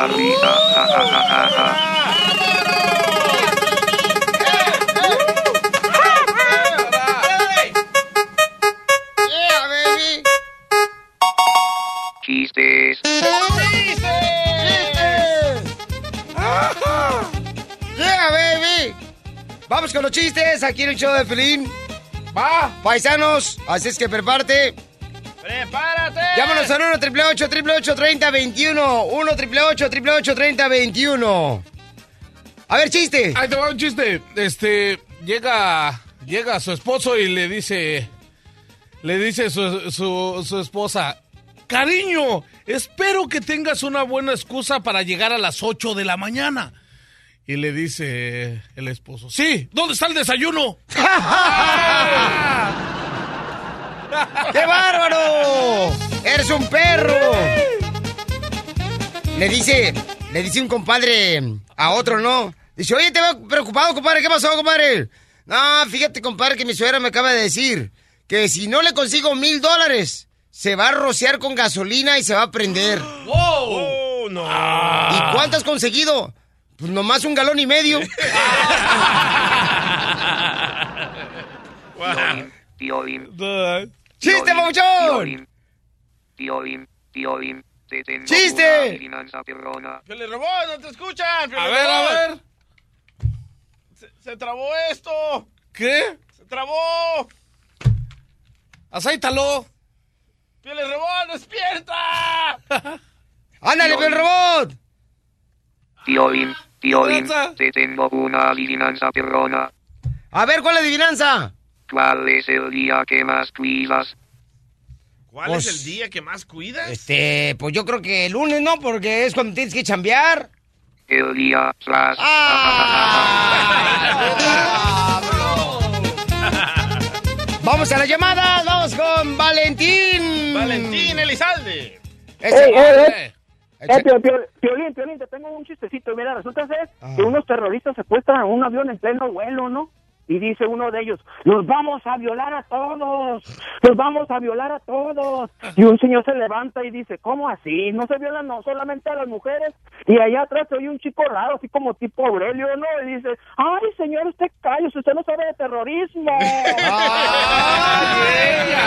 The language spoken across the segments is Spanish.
la risa. Ja, ja, ja, ja, ja. Yeah, baby. Chistes. Yeah, baby. Vamos con los chistes aquí en el show de Pelín. Va. Paisanos, así es que prepárate. ¡Prepárate! Llámanos al 1 888 30 21 1 888 30 21 A ver, chiste. Ahí te va un chiste. Este, llega, llega su esposo y le dice, le dice su, su, su esposa, cariño, espero que tengas una buena excusa para llegar a las 8 de la mañana. Y le dice el esposo, sí, ¿dónde está el desayuno? ¡Qué bárbaro! ¡Eres un perro! Le dice, le dice un compadre a otro, ¿no? Dice, oye, te veo preocupado, compadre. ¿Qué pasó, compadre? No, fíjate, compadre, que mi suegra me acaba de decir que si no le consigo mil dólares, se va a rociar con gasolina y se va a prender. ¡Wow! no. ¿Y cuánto has conseguido? Pues nomás un galón y medio. ¡Chiste, Violín, Violín, Violín, te tengo ¡Chiste! una adivinanza perrona. ¡Que le robó! ¡No te escuchan! A ver, a ver. Se, se trabó esto. ¿Qué? Se trabó. Aceítalo. ¡Pieles Robot, despierta! ¡Ándale, el robot! Violín, Adivinanza. te tengo una adivinanza perrona. A ver, ¿cuál es la adivinanza? ¿Cuál es el día que más cuidas? ¿Cuál Pues- es el día que más cuidas? Este, pues yo creo que el lunes, ¿no? Porque es cuando tienes que chambear. El día slash. Vamos a las llamadas, vamos con Valentín. Valentín Elizalde. Ese- Ey, ey, ey. Echa- Eh, Pio- Pio- Piolín, Piolín, te tengo un chistecito. Mira, resulta ser que unos terroristas secuestran un avión en pleno vuelo, ¿no? Y dice uno de ellos, los vamos a violar a todos, los vamos a violar a todos. Y un señor se levanta y dice, ¿cómo así? No se violan no solamente a las mujeres. Y allá atrás se oye un chico raro, así como tipo Aurelio, ¿no? Y dice, ay, señor, usted cállese, usted no sabe de terrorismo. ¡Ay, ella!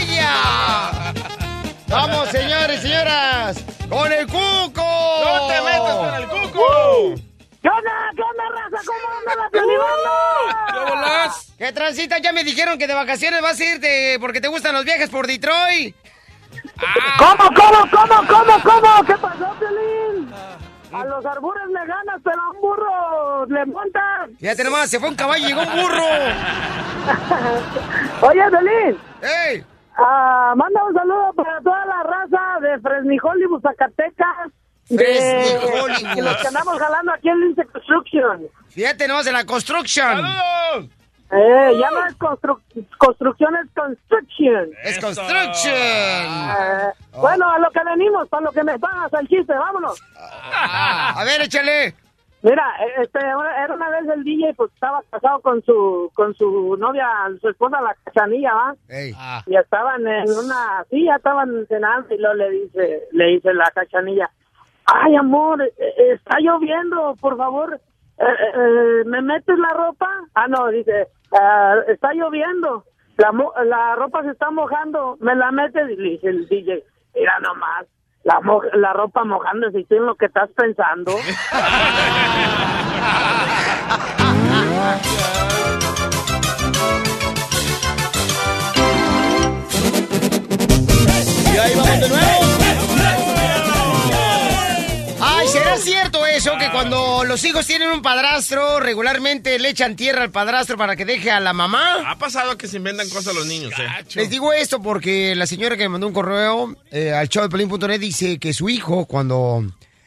¡Ella! Vamos, señores y señoras, con el cuco. ¡No te metas con el cuco! ¿Qué onda? ¿Qué onda, raza? ¿Cómo anda la Piolín? ¿Qué? ¿Qué transita? Ya me dijeron que de vacaciones vas a irte porque te gustan los viajes por Detroit. ¿Cómo, cómo, cómo, cómo, cómo? ¿Qué pasó, Piolín? A los arbures me ganas, pero a un burro le montan. Fíjate nomás, se fue un caballo y llegó un burro. Oye, Piolín, ¡Ey! ah, manda un saludo para toda la raza de Fresnijolibus, Zacatecas. De, Fresnijolibus. de los que andamos jalando aquí en Lince Construction. Fíjate nomás de la construction. ¡Saludos! Eh, ya no es constru- construcción, es construction. Es construction. Eh, Bueno, a lo que venimos, para lo que me pagas el chiste, vámonos. A ver, échale. Mira, este, era una vez el DJ, pues estaba casado con su con su novia, su esposa, la cachanilla, ¿va? Ey. Ah, Y estaban en una, sí, ya estaban cenando y luego le dice, le dice la cachanilla, ay amor, eh, eh, está lloviendo, por favor, eh, ¿me metes la ropa? Ah, no, dice, "Ah, está lloviendo. la, mo- la ropa se está mojando, me la metes y le dice el DJ, mira nomás, la, mo- la ropa mojándose y en lo que estás pensando. ¿será cierto eso que cuando los hijos tienen un padrastro, regularmente le echan tierra al padrastro para que deje a la mamá? Ha pasado que se inventan cosas los niños, eh. Les digo esto porque la señora que me mandó un correo eh, al show de Pelín.net dice que su hijo, cuando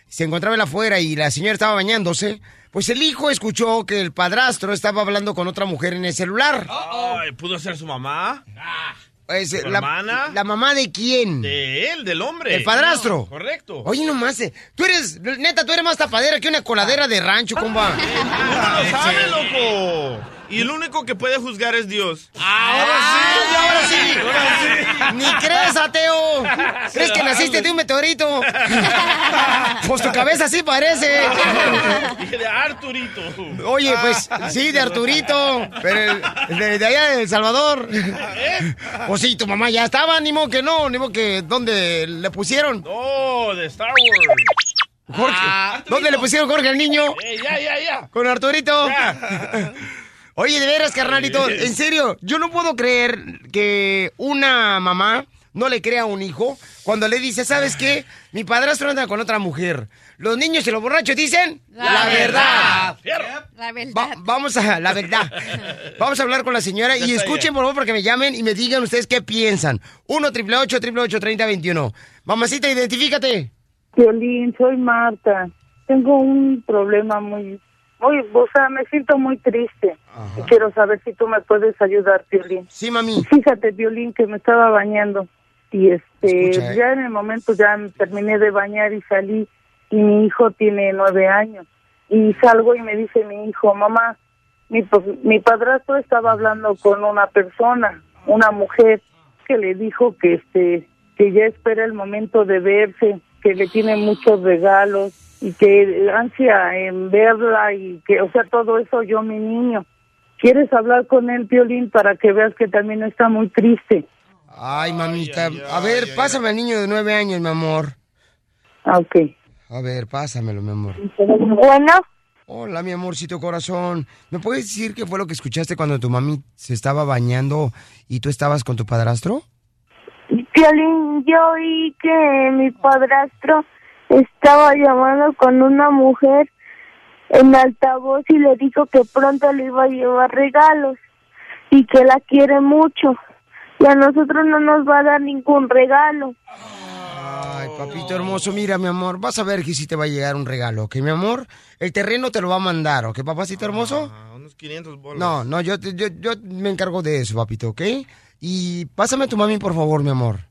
se encontraba en la afuera y la señora estaba bañándose, pues el hijo escuchó que el padrastro estaba hablando con otra mujer en el celular. Ay, ¿Pudo ser su mamá? Pues, ¿Su la, hermana? ¿La mamá de quién? De él, del hombre. ¿El padrastro? No, correcto. Oye, nomás, eh, tú eres, neta, tú eres más tapadera que una coladera de rancho, comba. Uno lo sabe, loco. Y el único que puede juzgar es Dios. Ahora sí, ahora sí. Ni crees, ateo. ¿Crees que naciste de un meteorito? Pues tu cabeza sí parece. Dije de Arturito. Oye, pues sí, de Arturito, pero el- de, de allá de El Salvador. Pues sí, tu mamá ya estaba, ni modo que no, ni modo que ¿dónde le pusieron? Oh, de Star Wars. Jorge, ¿dónde le pusieron Jorge al niño? Eh, ya, ya, ya. Con Arturito. Ya. Oye, de veras, carnalito, en serio, yo no puedo creer que una mamá no le crea a un hijo cuando le dice, ¿sabes qué? Mi padrastro anda con otra mujer. Los niños y los borrachos dicen La verdad. La verdad. Va- vamos a la verdad. Vamos a hablar con la señora Ya y escuchen por favor para que me llamen y me digan ustedes qué piensan. 1 triple 8 triple 3021 Mamacita, identifícate. Violín, soy Marta. Tengo un problema muy, muy, o sea, me siento muy triste. Y quiero saber si tú me puedes ayudar, Violín. Sí, mami. Fíjate, Violín, que me estaba bañando y este, Escucha, ¿eh? ya en el momento ya me terminé de bañar y salí y mi hijo tiene nueve años y salgo y me dice mi hijo, mamá, mi, mi padrastro estaba hablando con una persona, una mujer que le dijo que este, que ya espera el momento de verse, que le tiene muchos regalos y que ansia en verla y que, o sea, todo eso yo mi niño. ¿Quieres hablar con él, Violín, para que veas que también está muy triste? Ay, mamita. A ver, pásame al niño de nueve años, mi amor. Ah, Ok. A ver, pásamelo, mi amor. Bueno, Hola, mi amorcito corazón. ¿Me puedes decir qué fue lo que escuchaste cuando tu mami se estaba bañando y tú estabas con tu padrastro? Violín, yo oí que mi padrastro estaba llamando con una mujer en altavoz y le dijo que pronto le iba a llevar regalos y que la quiere mucho y a nosotros no nos va a dar ningún regalo. Ay, papito hermoso, mira, mi amor, vas a ver que sí te va a llegar un regalo, ¿ok, mi amor? El terreno te lo va a mandar, ¿ok, papacito hermoso? Ah, unos 500 bolas. No, no, yo, te- yo, yo me encargo de eso, papito, ¿ok? Y pásame a tu mami, por favor, mi amor.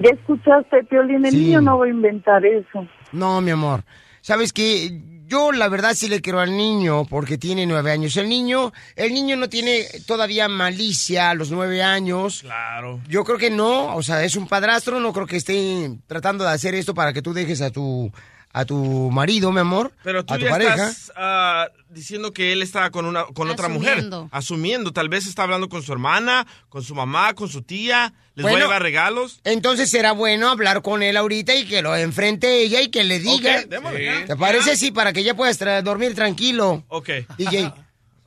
Ya escuchaste, Violín, el Sí. niño no va a inventar eso. No, mi amor. Sabes que yo la verdad sí le quiero al niño porque tiene nueve años. El niño, el niño no tiene todavía malicia a los nueve años. Claro. Yo creo que no, o sea, es un padrastro, no creo que esté tratando de hacer esto para que tú dejes a tu a tu marido, mi amor, Pero tú a tu ya pareja. estás ah, diciendo que él está con una con otra mujer. Asumiendo. Tal vez está hablando con su hermana, con su mamá, con su tía. Les Bueno. a llevar regalos. Entonces será bueno hablar con él ahorita y que lo enfrente ella y que le diga. Ok, démosle. ¿Te parece? Sí, para que ella pueda tra- dormir tranquilo. Ok. DJ.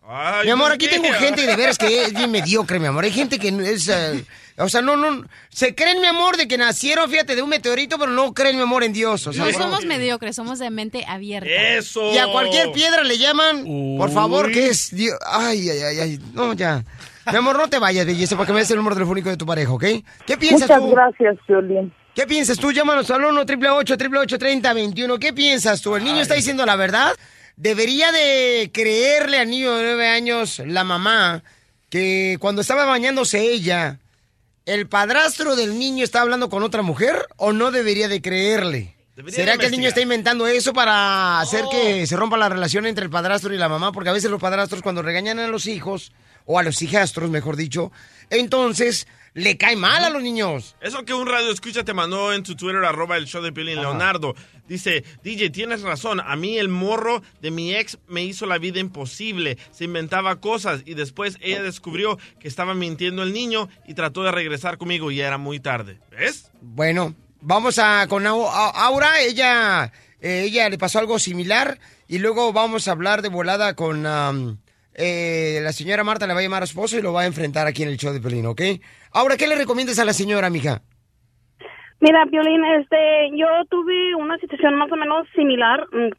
Ay, Mi amor, ¿por aquí tengo gente de veras que es bien mediocre, mi amor. Hay gente que es... eh, o sea, no, no... Se creen, mi amor, de que nacieron, fíjate, de un meteorito, pero no creen, mi amor, en Dios. O sea, No somos mediocres, somos de mente abierta. Eso. Y a cualquier piedra le llaman, por favor, Uy. que es Dios. Ay, ay, ay, ay. No, ya. Mi amor, no te vayas, belleza, para que me des el número telefónico de tu pareja, ¿ok? ¿Qué piensas Muchas tú? gracias, Violín. ¿Qué piensas tú? Llámanos al 1 888 3021 ¿Qué piensas tú? ¿El niño está diciendo la verdad? ¿Debería de creerle al niño de nueve años la mamá que cuando estaba bañándose ella, el padrastro del niño está hablando con otra mujer o no debería de creerle? Debería ¿Será de que el niño está inventando eso para hacer que se rompa la relación entre el padrastro y la mamá? Porque a veces los padrastros cuando regañan a los hijos, o a los hijastros, mejor dicho, entonces le cae mal a los niños. Eso que un radio escucha te mandó en tu Twitter, arroba el show de Piolín, Leonardo. Dice, DJ, tienes razón. A mí el morro de mi ex me hizo la vida imposible. Se inventaba cosas y después ella descubrió que estaba mintiendo el niño y trató de regresar conmigo y ya era muy tarde. ¿Ves? Bueno, vamos a con Aura. Ella, eh, ella le pasó algo similar. Y luego vamos a hablar de volada con eh, la señora Marta. Le va a llamar a su esposo y lo va a enfrentar aquí en el show de Pelín, ¿ok? Ahora, ¿qué le recomiendas a la señora, mija? Mira, Piolín, este, yo tuve una situación más o menos similar. Mm,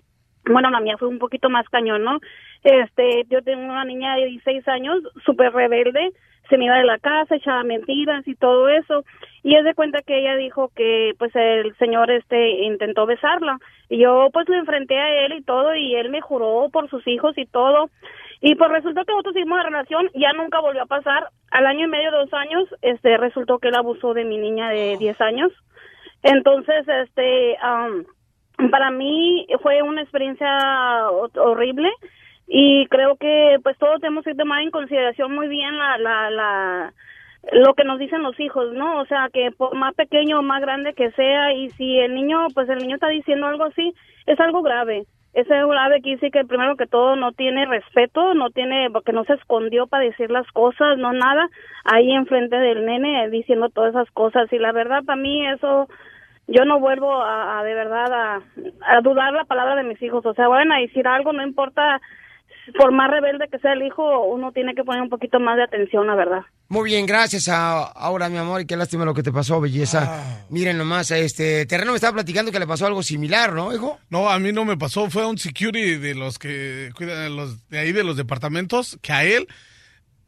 Bueno, la mía fue un poquito más cañón, ¿no? Este, yo tengo una niña de 16 años, súper rebelde, se me iba de la casa, echaba mentiras y todo eso. Y es de cuenta que ella dijo que, pues, el señor, este, intentó besarla. Y yo, pues, lo enfrenté a él y todo, y él me juró por sus hijos y todo. Y pues resultó que nosotros seguimos la relación, ya nunca volvió a pasar. Al año y medio, dos años, este, resultó que él abusó de mi niña de 10 años. Entonces, este, am, para mí fue una experiencia ho- horrible y creo que pues todos tenemos que tomar en consideración muy bien la, la, la, lo que nos dicen los hijos, ¿no? O sea, que por más pequeño o más grande que sea y si el niño, pues el niño está diciendo algo así, es algo grave. Es algo grave que que primero que todo no tiene respeto, no tiene, porque no se escondió para decir las cosas, no nada, ahí enfrente del nene diciendo todas esas cosas y la verdad para mí eso yo no vuelvo a, a de verdad a, a dudar la palabra de mis hijos. O sea, van a decir algo, no importa, por más rebelde que sea el hijo, uno tiene que poner un poquito más de atención, la verdad. Muy bien, gracias a Aura, mi amor, y qué lástima lo que te pasó, belleza. Miren nomás, este Terreno me estaba platicando que le pasó algo similar, ¿no, hijo? No, a mí no me pasó, fue a un security de los que cuidan de los de ahí de los departamentos, que a él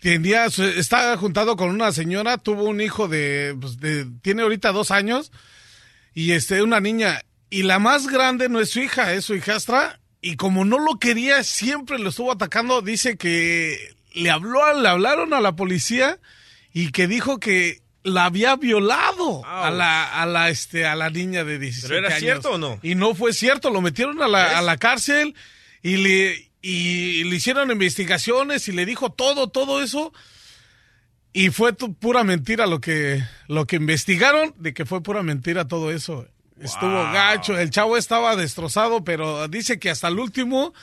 tenía, estaba juntado con una señora, tuvo un hijo de, pues, de- tiene ahorita dos años, y este, una niña, y la más grande no es su hija, es su hijastra, y como no lo quería, siempre lo estuvo atacando, dice que le habló, le hablaron a la policía, y que dijo que la había violado a la, a la, este, a la niña de 17 ¿Pero era años. cierto o no? Y no fue cierto, lo metieron a la, a la cárcel y le, y le hicieron investigaciones y le dijo todo, todo eso. Y fue pura mentira lo que, lo que investigaron, de que fue pura mentira todo eso. Estuvo gacho, el chavo estaba destrozado, pero dice que hasta el último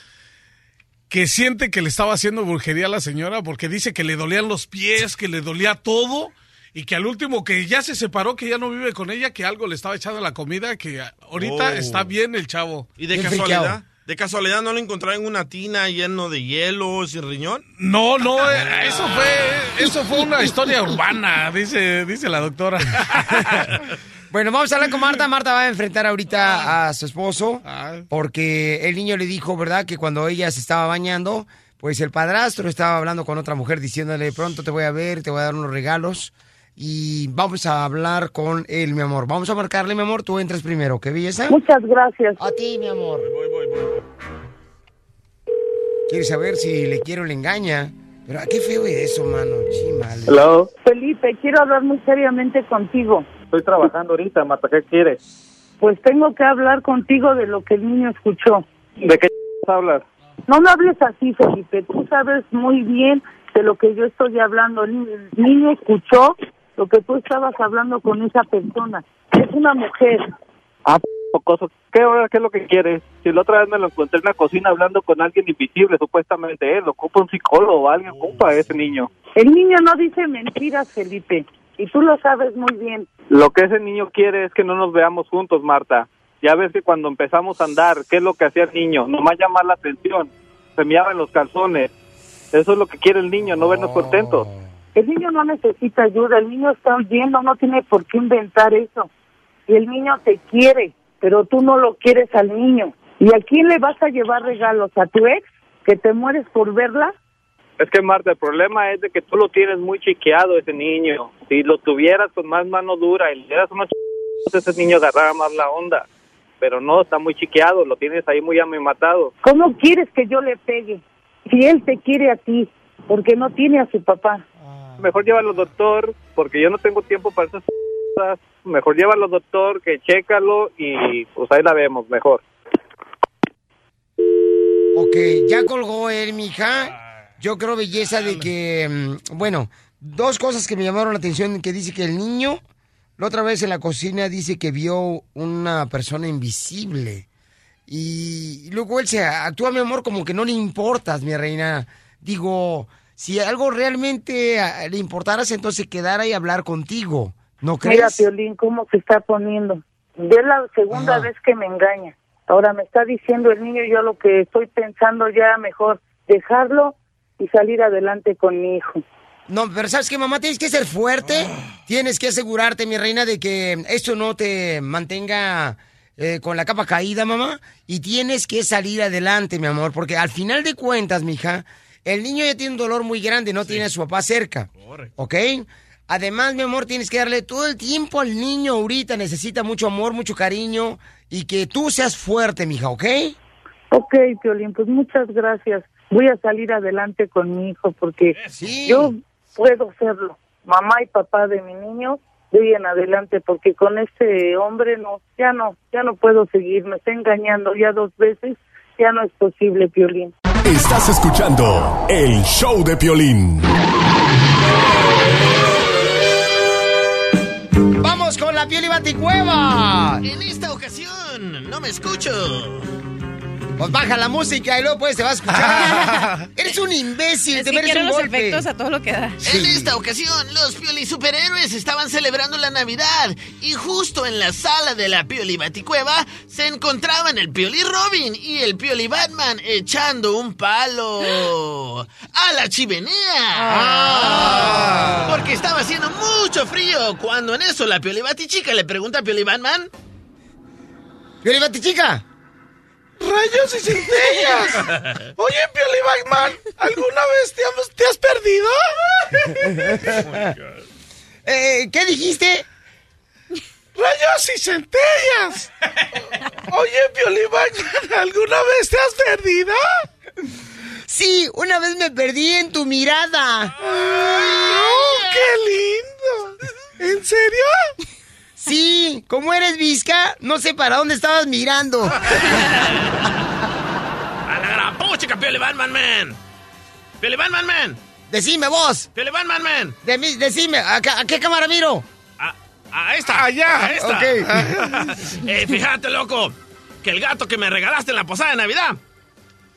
que siente que le estaba haciendo brujería a la señora porque dice que le dolían los pies, que le dolía todo y que al último que ya se separó, que ya no vive con ella, que algo le estaba echando a la comida, que ahorita Oh. está bien el chavo. ¿Y de casualidad? ¿De casualidad no lo encontraron en una tina lleno de hielo, sin riñón? No, no, eh, eso fue, eso fue una historia urbana, dice, dice la doctora. Bueno, vamos a hablar con Marta. Marta va a enfrentar ahorita a su esposo porque el niño le dijo, ¿verdad? Que cuando ella se estaba bañando, pues el padrastro estaba hablando con otra mujer diciéndole, pronto te voy a ver, te voy a dar unos regalos y vamos a hablar con él, mi amor. Vamos a marcarle, mi amor, tú entras primero, ¿qué belleza? Muchas gracias. A ti, mi amor. Quiere saber si le quiero o le engaña. Pero qué feo es eso, mano. Chimale. Felipe, quiero hablar muy seriamente contigo. Estoy trabajando ahorita, Marta, ¿qué quieres? Pues tengo que hablar contigo de lo que el niño escuchó. ¿De qué hablas? No me hables así, Felipe. Tú sabes muy bien de lo que yo estoy hablando. El ni- el niño escuchó lo que tú estabas hablando con esa persona. Es una mujer. Ah, pocoso. ¿Qué, ¿Qué es lo que quieres? Si la otra vez me lo encontré en la cocina hablando con alguien invisible, supuestamente él, ocupa un psicólogo o alguien ocupa a ese niño. El niño no dice mentiras, Felipe. Y tú lo sabes muy bien. Lo que ese niño quiere es que no nos veamos juntos, Marta. Ya ves que cuando empezamos a andar, ¿qué es lo que hacía el niño? Nomás llamar la atención. Se meaba en los calzones. Eso es lo que quiere el niño, no vernos contentos. El niño no necesita ayuda. El niño está oyendo. No tiene por qué inventar eso. Y el niño te quiere, pero tú no lo quieres al niño. ¿Y a quién le vas a llevar regalos? ¿A tu ex? ¿Que te mueres por verla? Es que, Marta, el problema es de que tú lo tienes muy chiqueado, ese niño. Si lo tuvieras con más mano dura y le dieras unos ch... ese niño agarraba más la onda. Pero no, está muy chiqueado, lo tienes ahí muy amimatado. ¿Cómo quieres que yo le pegue? Si él te quiere a ti, porque no tiene a su papá. Mejor llévalo, doctor, porque yo no tengo tiempo para esas cosas. Mejor llévalo, doctor, que chécalo y pues ahí la vemos, mejor. Ok, ya colgó él, mija. Yo creo, belleza, de que, mm, bueno, dos cosas que me llamaron la atención, que dice que el niño, la otra vez en la cocina, dice que vio una persona invisible. Y luego él se actúa, mi amor, como que no le importas, mi reina. Digo, si algo realmente ah, le importaras, entonces quedara y hablar contigo. ¿No crees? Mira, Piolín, cómo se está poniendo. Es la segunda Ajá. vez que me engaña. Ahora me está diciendo el niño, yo lo que estoy pensando ya mejor dejarlo y salir adelante con mi hijo. No, pero ¿sabes qué, mamá? Tienes que ser fuerte. Tienes que asegurarte, mi reina, de que esto no te mantenga eh, con la capa caída, mamá. Y tienes que salir adelante, mi amor. Porque al final de cuentas, mija, el niño ya tiene un dolor muy grande, no tiene a su papá cerca. ¿Ok? Además, mi amor, tienes que darle todo el tiempo al niño ahorita. Necesita mucho amor, mucho cariño. Y que tú seas fuerte, mija, ¿ok? Ok, Piolín, pues muchas gracias. Voy a salir adelante con mi hijo porque yo puedo serlo. Mamá y papá de mi niño, de hoy en adelante, porque con este hombre no, ya no, ya no puedo seguir. Me está engañando ya dos veces, ya no es posible, Piolín. Estás escuchando el show de Piolín. ¡Vamos con la piel y baticueva! En esta ocasión, no me escucho. Pues baja la música y luego pues te va a escuchar. Eres un imbécil, Es te mereces un los golpe. efectos a todo lo que da. En esta ocasión, los Pioli superhéroes estaban celebrando la Navidad y justo en la sala de la Pioli Baticueva se encontraban el Pioli Robin y el Pioli Batman echando un palo a la chimenea. Ah. Porque estaba haciendo mucho frío cuando en eso la Pioli Batichica le pregunta a Pioli Batman. ¡Pioli Batichica! ¡Rayos y centellas! Oye, Pioli Batman, ¿alguna vez te has, te has perdido? Eh, ¿Qué dijiste? ¡Rayos y centellas! Oye, Pioli Batman, ¿alguna vez te has perdido? Sí, una vez me perdí en tu mirada. ¡Oh, qué lindo! ¿En serio? Sí, como eres visca, no sé para dónde estabas mirando. ¡A la gran puchica, Pioli Batman, man! ¡Pioli Batman, man! Decime vos. ¡Pioli Batman, man! De mí- decime, ¿a, a qué cámara miro? ¡A esta! ¡Allá! ¡A esta! Ok. eh, fíjate, loco, que el gato que me regalaste en la posada de Navidad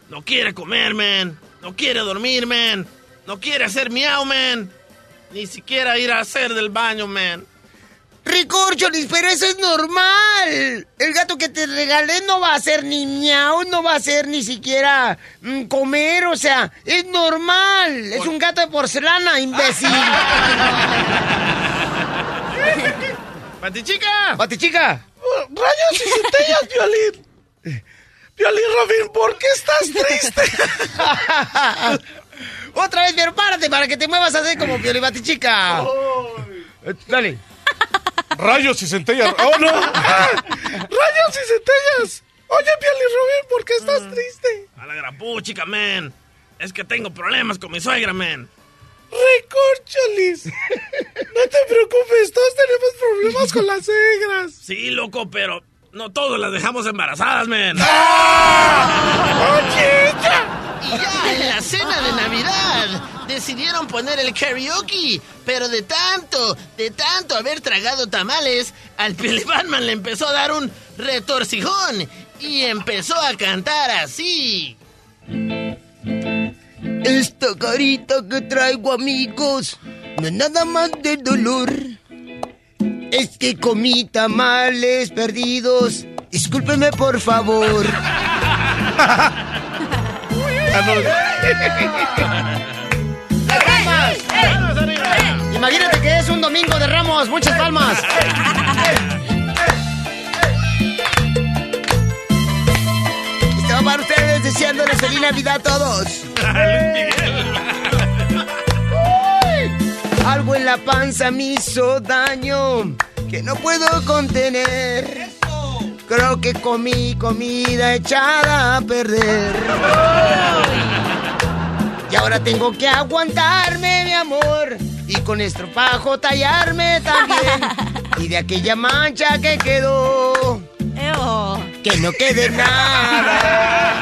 no quiere comer, man. No quiere dormir, man. No quiere hacer miau, man. Ni siquiera ir a hacer del baño, man. Ricorcholis, pero eso es normal. El gato que te regalé no va a hacer ni miau, no va a hacer ni siquiera mm, comer, o sea, es normal. Es un gato de porcelana, imbécil. ¡Batichica! ¡Batichica! ¡Rayos y centellas, Piolín! Piolín Robin, ¿por qué estás triste? Otra vez, pero párate para que te muevas así como Pioli Batichica. Dale. ¡Rayos y centellas! ¡Oh, no! ¡Rayos y centellas! Oye, Piolín Robin, ¿por qué estás triste? A la gran puchica, man. Es que tengo problemas con mi suegra, man. Recorcholis. No te preocupes, todos tenemos problemas con las suegras. Sí, loco, pero no todos las dejamos embarazadas, man. Y ya en la cena de Navidad decidieron poner el karaoke, pero de tanto, de tanto haber tragado tamales, al Pioli Batman le empezó a dar un retorcijón y empezó a cantar así. Esta carita que traigo, amigos, no es nada más de dolor. Es que comí tamales perdidos. Discúlpeme, por favor. Imagínate que es un domingo de ramos. Muchas palmas. Este va para ustedes deseándoles feliz Navidad a todos. Algo en la panza me hizo daño que no puedo contener. Creo que comí comida echada a perder. Y ahora tengo que aguantarme, mi amor. Y con estropajo tallarme también. Y de aquella mancha que quedó. Que no quede nada.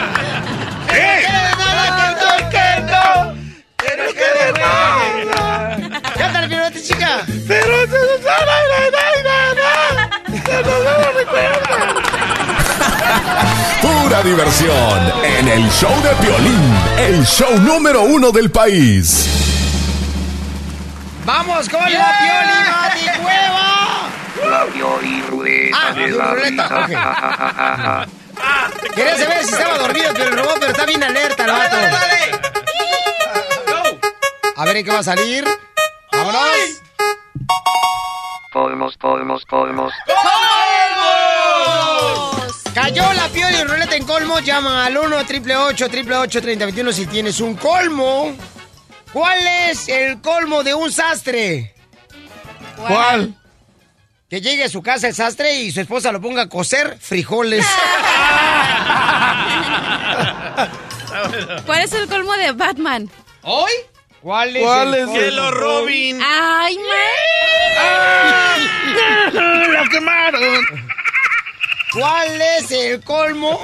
Que no quede nada, que no, que no. Que no quede nada. chica. Pero se nos va Se nos va la recuerda. Pura diversión en el show de Piolín, el show número uno del país. ¡Vamos con la Pioli Hueva! La Pioli Rueda Ah, de la la ruleta, vida. Quería saber si estaba dormido pero el robot, pero está bien alerta el vato. A ver en qué va a salir. ¡Vámonos! Colmos, colmos, colmos. Cayó la Pioli Ruleta en colmo. Llama al 1 888 3021 si tienes un colmo. ¿Cuál es el colmo de un sastre? ¿Cuál? Que llegue a su casa el sastre y su esposa lo ponga a coser frijoles. ¿Cuál es el colmo de Batman? ¿Hoy? ¿Cuál es ¿Cuál el es colmo? Que lo Robin. Ay, man. ¡Lo quemaron! ¿Cuál es el colmo?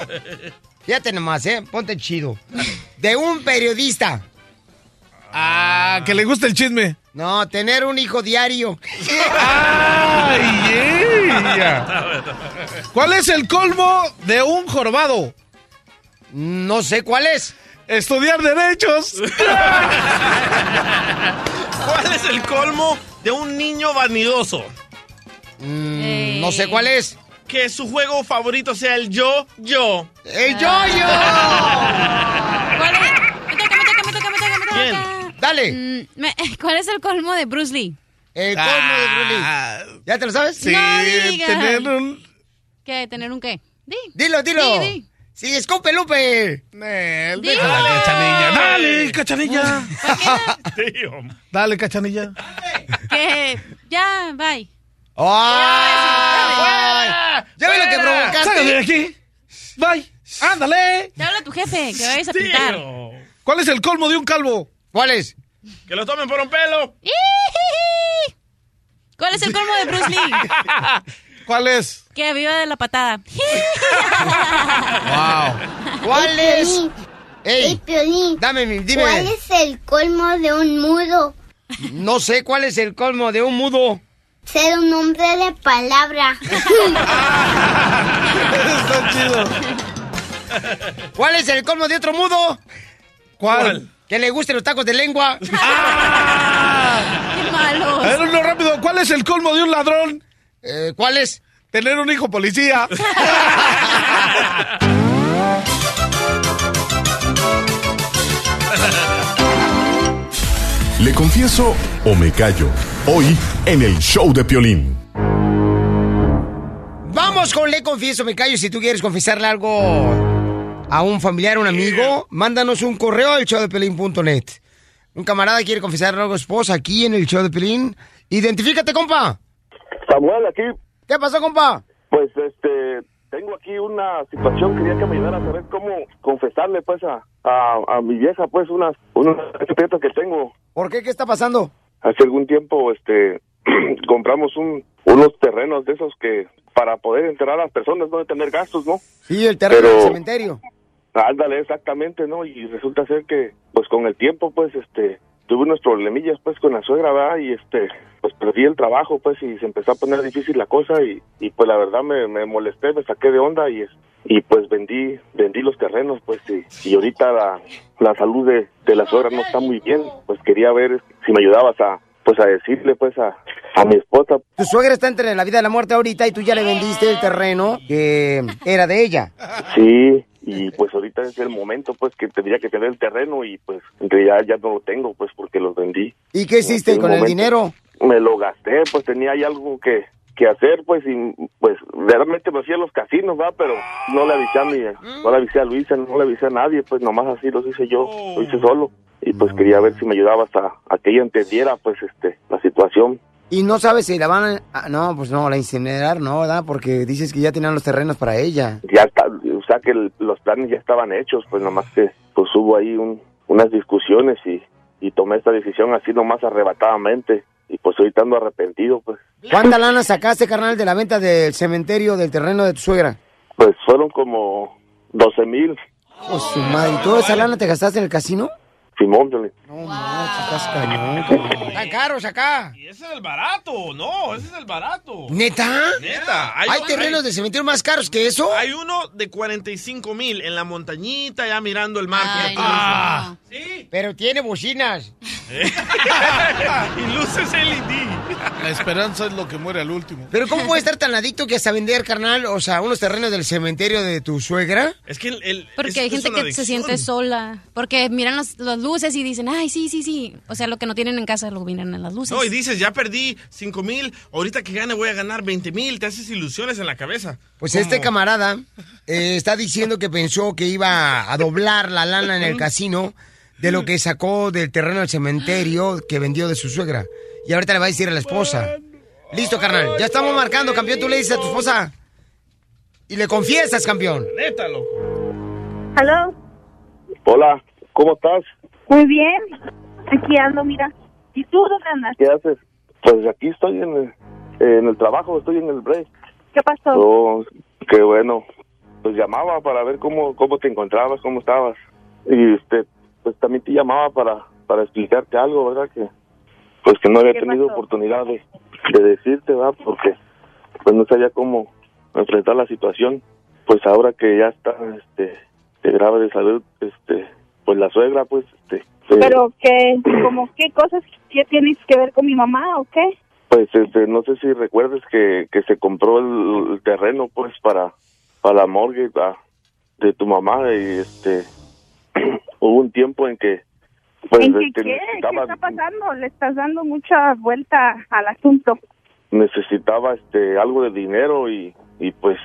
Fíjate nomás, ¿eh? Ponte chido. De un periodista. Ah, que le gusta el chisme. No, tener un hijo diario. ¡Ay, ella! ¿Cuál es el colmo de un jorobado? No sé cuál es. Estudiar derechos. ¿Cuál es el colmo de un niño vanidoso? Mm, No sé cuál es. Que su juego favorito sea el yo, yo. ¡El yo-yo! ¿Cuál es? Me toca, me toca, me toca, me toca, me toca. ¿Quién? Dale. Mm, ¿Cuál es el colmo de Bruce Lee? El colmo de Bruce Ah, Lee. ¿Ya te lo sabes? Sí, No digas. tener un... ¿Qué? ¿Tener un qué? Di. Dilo, dilo. Di, di. Sí, escupe, Lupe. Déjala, cachanilla. Dale, cachanilla. Dale, cachanilla. Que ya, bye. ¡Ay! ¿Ya ves lo que ¡Sácate de provocaste? aquí! ¡Bye! ¡Ándale! Te habla tu jefe, que vayas a pintar. ¿Cuál es el colmo de un calvo? ¿Cuál es? Que lo tomen por un pelo. ¿Cuál es el colmo de Bruce Lee? ¿Cuál es? Que viva de la patada. ¡Wow! ¿Cuál es? Ey, Ey, Piolín, dame, mi- dime. ¿cuál es el colmo de un mudo? No sé cuál es el colmo de un mudo. Ser un hombre de palabra. Está chido. ¿Cuál es el colmo de otro mudo? ¿Cuál? Que le gusten los tacos de lengua. ¡Qué malos! A ver, uno rápido. ¿Cuál es el colmo de un ladrón? Eh, ¿Cuál es? Tener un hijo policía. ¿Le confieso o me callo? Hoy en el show de Piolín. Vamos con Le Confieso, me callo. Si tú quieres confesarle algo a un familiar, un amigo, mándanos un correo al showdepelín.net. Un camarada quiere confesarle algo a su esposa aquí en el show de Pelín. Identifícate, compa. Samuel, aquí, ¿Qué pasó, compa? pues, este, tengo aquí una situación, quería que me ayudara a saber cómo confesarle, pues, a, a, a mi vieja, pues, unas, unos secretos que tengo. ¿Por qué? ¿Qué está pasando? Hace algún tiempo, este, compramos un, unos terrenos de esos que, para poder enterrar a las personas, no de tener gastos, ¿no? Sí, el terreno Pero- del cementerio. Ándale, exactamente, ¿no? Y resulta ser que, pues con el tiempo, pues, este, tuve unos problemillas, pues, con la suegra, ¿verdad? Y, este, pues perdí el trabajo, pues, y se empezó a poner difícil la cosa y, y pues, la verdad me, me molesté, me saqué de onda y, es- y pues, vendí, vendí los terrenos, pues, y, y ahorita la, la salud de, de la suegra no está muy bien, pues, quería ver si me ayudabas a, pues, a decirle, pues, a, a mi esposa, Tu suegra está entre la vida y la muerte ahorita y tú ya le vendiste el terreno que era de ella. Sí, y pues ahorita es el momento pues que tendría que tener el terreno y pues en realidad ya no lo tengo pues porque los vendí. ¿Y qué hiciste con el dinero? Me lo gasté, pues tenía ahí algo que, que hacer pues y pues realmente me fui a los casinos, va, pero no le avisé a mi, no le avisé a Luisa, no le avisé a nadie, pues nomás así lo hice yo, lo hice solo y pues quería ver si me ayudabas a, a que ella entendiera pues este la situación. Y no sabes si la van a... no, pues no, la incinerar, no, ¿verdad? Porque dices que ya tenían los terrenos para ella. ya está, o sea que el- los planes ya estaban hechos, pues nomás que pues hubo ahí un, unas discusiones y, y tomé esta decisión así nomás arrebatadamente y pues ahorita ando arrepentido, pues ¿Cuánta lana sacaste, carnal, de la venta del cementerio del terreno de tu suegra? pues fueron como 12 mil, Oh, su madre, ¿y toda esa lana te gastaste en el casino? Simón, Piolín. No, estás cañón. Están caros acá. Y ese es el barato, no, ese es el barato. ¿Neta? Neta. ¿Hay, un- terrenos de cementerio más caros que eso? Hay uno de 45 mil en la montañita, ya mirando el mar. Ay, no. dices. Sí. Pero tiene bocinas. y luces LED. La esperanza es lo que muere al último. Pero ¿cómo puede estar tan adicto que hasta vender, carnal, o sea, unos terrenos del cementerio de tu suegra? Es que el... el- Porque es- hay gente que se siente sola. Porque miran las, las luces y dicen, ay, sí, sí, sí. O sea, lo que no tienen en casa lo miran en las luces. No, y dices, ya perdí 5 mil, ahorita que gane voy a ganar 20 mil, te haces ilusiones en la cabeza. Pues este camarada eh, está diciendo que pensó que iba a doblar la lana en el casino de lo que sacó del terreno del cementerio que vendió de su suegra. Y ahorita le va a decir a la esposa. Listo, carnal. Ya estamos marcando, campeón. Tú le dices a tu esposa. Y le confiesas, campeón. Neta, loco. ¿Aló? Hola, ¿cómo estás? Muy bien. Aquí ando, mira. ¿Y tú dónde andas? ¿Qué haces? Pues aquí estoy en el, en el trabajo, estoy en el break. ¿Qué pasó? Oh, qué bueno. Pues llamaba para ver cómo, cómo te encontrabas, cómo estabas. Y este, pues también te llamaba para, para explicarte algo, ¿verdad? Que pues que no había ¿Qué tenido pasó? oportunidad de, de decirte, ¿verdad? Porque pues no sabía cómo enfrentar la situación. Pues ahora que ya está este grave de salud, este, pues la suegra, pues este, eh, ¿Pero qué? ¿Como qué cosas que tienes que ver con mi mamá o qué? Pues este, no sé si recuerdes que, que se compró el, el terreno pues para para la morgue ah, de tu mamá y este hubo un tiempo en que pues ¿En qué este, qué? ¿Qué necesitaba está pasando? Le estás dando mucha vuelta al asunto. necesitaba este algo de dinero y y pues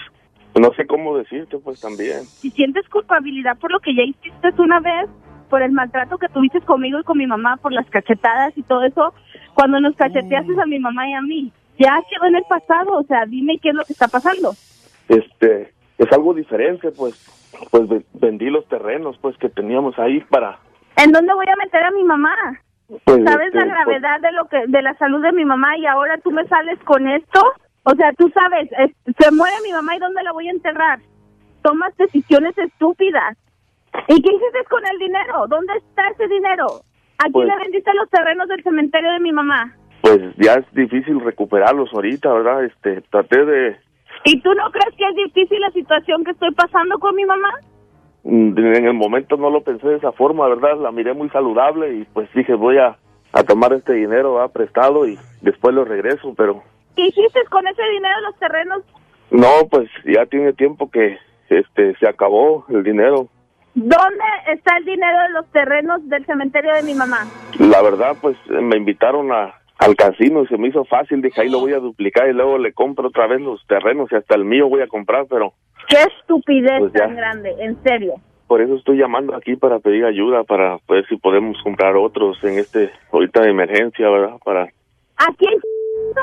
no sé cómo decirte pues también Si sientes culpabilidad por lo que ya hiciste una vez, por el maltrato que tuviste conmigo y con mi mamá, por las cachetadas y todo eso, cuando nos cacheteaste a mi mamá y a mí, ya quedó en el pasado. O sea, dime qué es lo que está pasando. este es algo diferente pues pues ve- vendí los terrenos pues que teníamos ahí para ¿En dónde voy a meter a mi mamá? pues, ¿Sabes este, la pues, gravedad de lo que de la salud de mi mamá y ahora tú me sales con esto? O sea, tú sabes, es- se muere mi mamá y ¿dónde la voy a enterrar? Tomas decisiones estúpidas. ¿Y qué hiciste con el dinero? ¿Dónde está ese dinero? ¿A quién Pues- le vendiste los terrenos del cementerio de mi mamá? pues ya es difícil recuperarlos ahorita verdad este traté de ¿Y tú no crees que es difícil la situación que estoy pasando con mi mamá? Mm, En el momento no lo pensé de esa forma, ¿verdad? La miré muy saludable y pues dije voy a, a tomar este dinero ¿verdad? prestado y después lo regreso, pero ¿Qué hiciste con ese dinero los terrenos? no, pues ya tiene tiempo que este se acabó el dinero. ¿Dónde está el dinero de los terrenos del cementerio de mi mamá? La verdad, pues me invitaron a, al casino y se me hizo fácil, dije ahí lo voy a duplicar y luego le compro otra vez los terrenos y hasta el mío voy a comprar, pero Qué estupidez Pues tan grande, en serio. por eso estoy llamando aquí para pedir ayuda, para ver si podemos comprar otros en este, ahorita de emergencia, ¿verdad? Para ¿A quién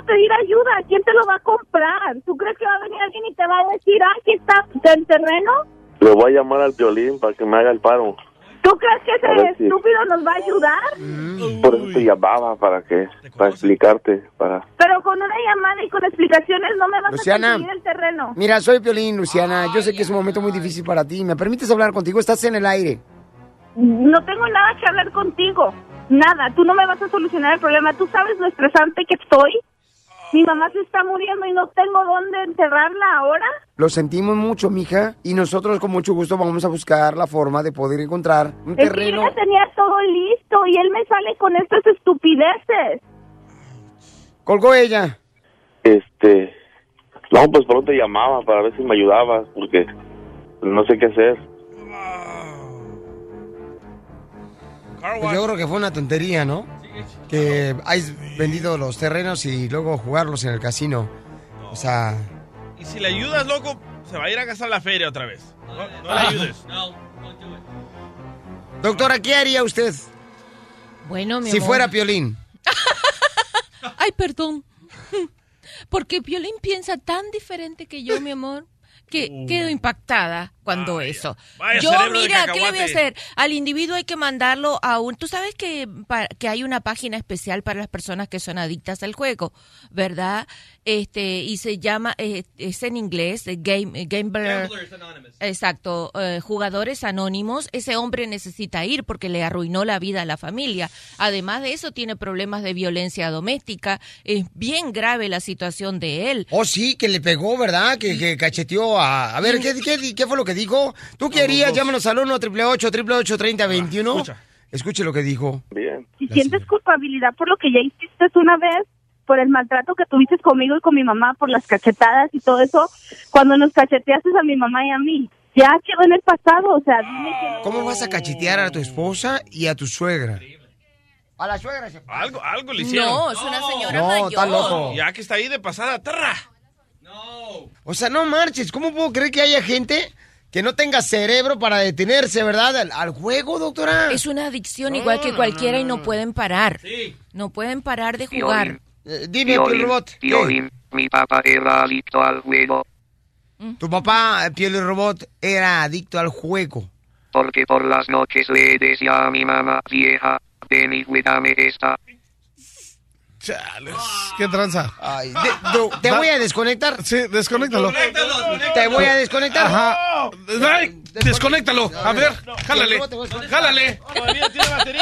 a pedir ayuda? ¿A quién te lo va a comprar? ¿Tú crees que va a venir alguien y te va a decir, ah, aquí está el terreno? Le voy a llamar al violín para que me haga el paro. ¿Tú crees que ese si- estúpido nos va a ayudar? Por eso te llamaba, para que, para explicarte, para... Pero con una llamada y con explicaciones no me vas Luciana. a conseguir el terreno. Mira, soy Piolín, Luciana. Yo sé que es un momento muy difícil para ti. ¿Me permites hablar contigo? Estás en el aire. No tengo nada que hablar contigo. Nada. Tú no me vas a solucionar el problema. ¿Tú sabes lo estresante que estoy? Mi mamá se está muriendo y no tengo dónde enterrarla ahora. Lo sentimos mucho, mija, y nosotros con mucho gusto vamos a buscar la forma de poder encontrar un Es que yo terreno. ya tenía todo listo y él me sale con estas estupideces. Colgó ella. Este... No, pues te llamaba, para ver si me ayudabas, porque no sé qué hacer. Pues yo creo que fue una tontería, ¿no? Que hayas vendido los terrenos y luego jugarlos en el casino. O sea, Y si le ayudas, loco, se va a ir a gastar la feria otra vez. No, no le Ah. ayudes. doctora, ¿qué haría usted Bueno, mi si amor. fuera Piolín? Ay, perdón. Porque Piolín piensa tan diferente que yo, mi amor, que quedo impactada. Cuando eso. Vaya Yo, mira, ¿qué le voy a hacer? Al individuo hay que mandarlo a un... Tú sabes que, que hay una página especial para las personas que son adictas al juego, ¿verdad? Este, y se llama, eh, es en inglés, eh, Game, eh, Gambler... Exacto, eh, jugadores anónimos. Ese hombre necesita ir porque le arruinó la vida a la familia. Además de eso, tiene problemas de violencia doméstica. Es bien grave la situación de él. Oh, sí, que le pegó, ¿verdad? Que, que cacheteó a... A ver, ¿qué, qué, qué fue lo que dijo? ¿Tú querías? Llámanos al 1 888 888 3021 Escuche lo que dijo. Bien. Si sientes culpabilidad por lo que ya hiciste una vez, por el maltrato que tuviste conmigo y con mi mamá, por las cachetadas y todo eso, cuando nos cacheteaste a mi mamá y a mí, ya quedó en el pasado, o sea, dime que... ¿Cómo vas a cachetear a tu esposa y a tu suegra? A la suegra se Algo, algo le hicieron. No, es una señora No, mayor. está loco. Ya que está ahí de pasada, ¡tarra! O sea, no marches. ¿Cómo puedo creer que haya gente que no tenga cerebro para detenerse, verdad? Al, al juego, doctora. Es una adicción igual que cualquiera y no pueden parar. No pueden parar de jugar. Eh, dime, Piel Robot. Piolín, mi papá era adicto al juego, Tu papá, Piel Robot, era adicto al juego. porque por las noches le decía a mi mamá, vieja, ven y cuídame esta. Chales. ¿Qué tranza? Ay, de- de- te voy a desconectar. Sí, desconéctalo. Te voy a desconectar. Ajá. Ay, desconéctalo. A ver, jálale. Jálale.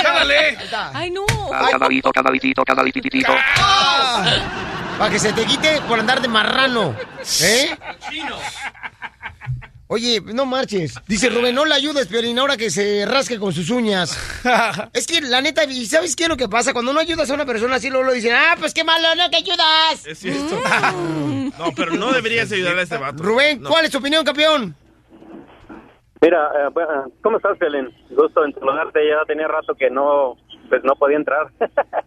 Jálale. Ay, no. Canalito, canalitito, canalititito. Para que se te quite por andar de marrano. ¿Eh? Oye, no marches. Dice Rubén, no le ayudes, Piolín, ahora que se rasque con sus uñas. es que, la neta, ¿y ¿sabes qué es lo que pasa? Cuando no ayudas a una persona así, luego lo dicen, ah, pues qué malo, no que ayudas. Es cierto. No, pero no deberías ayudarle a este vato. Rubén, No. ¿cuál es tu opinión, campeón? Mira, eh, bueno, ¿cómo estás, Pelín? Gusto en saludarte. Ya tenía rato que no, pues no podía entrar.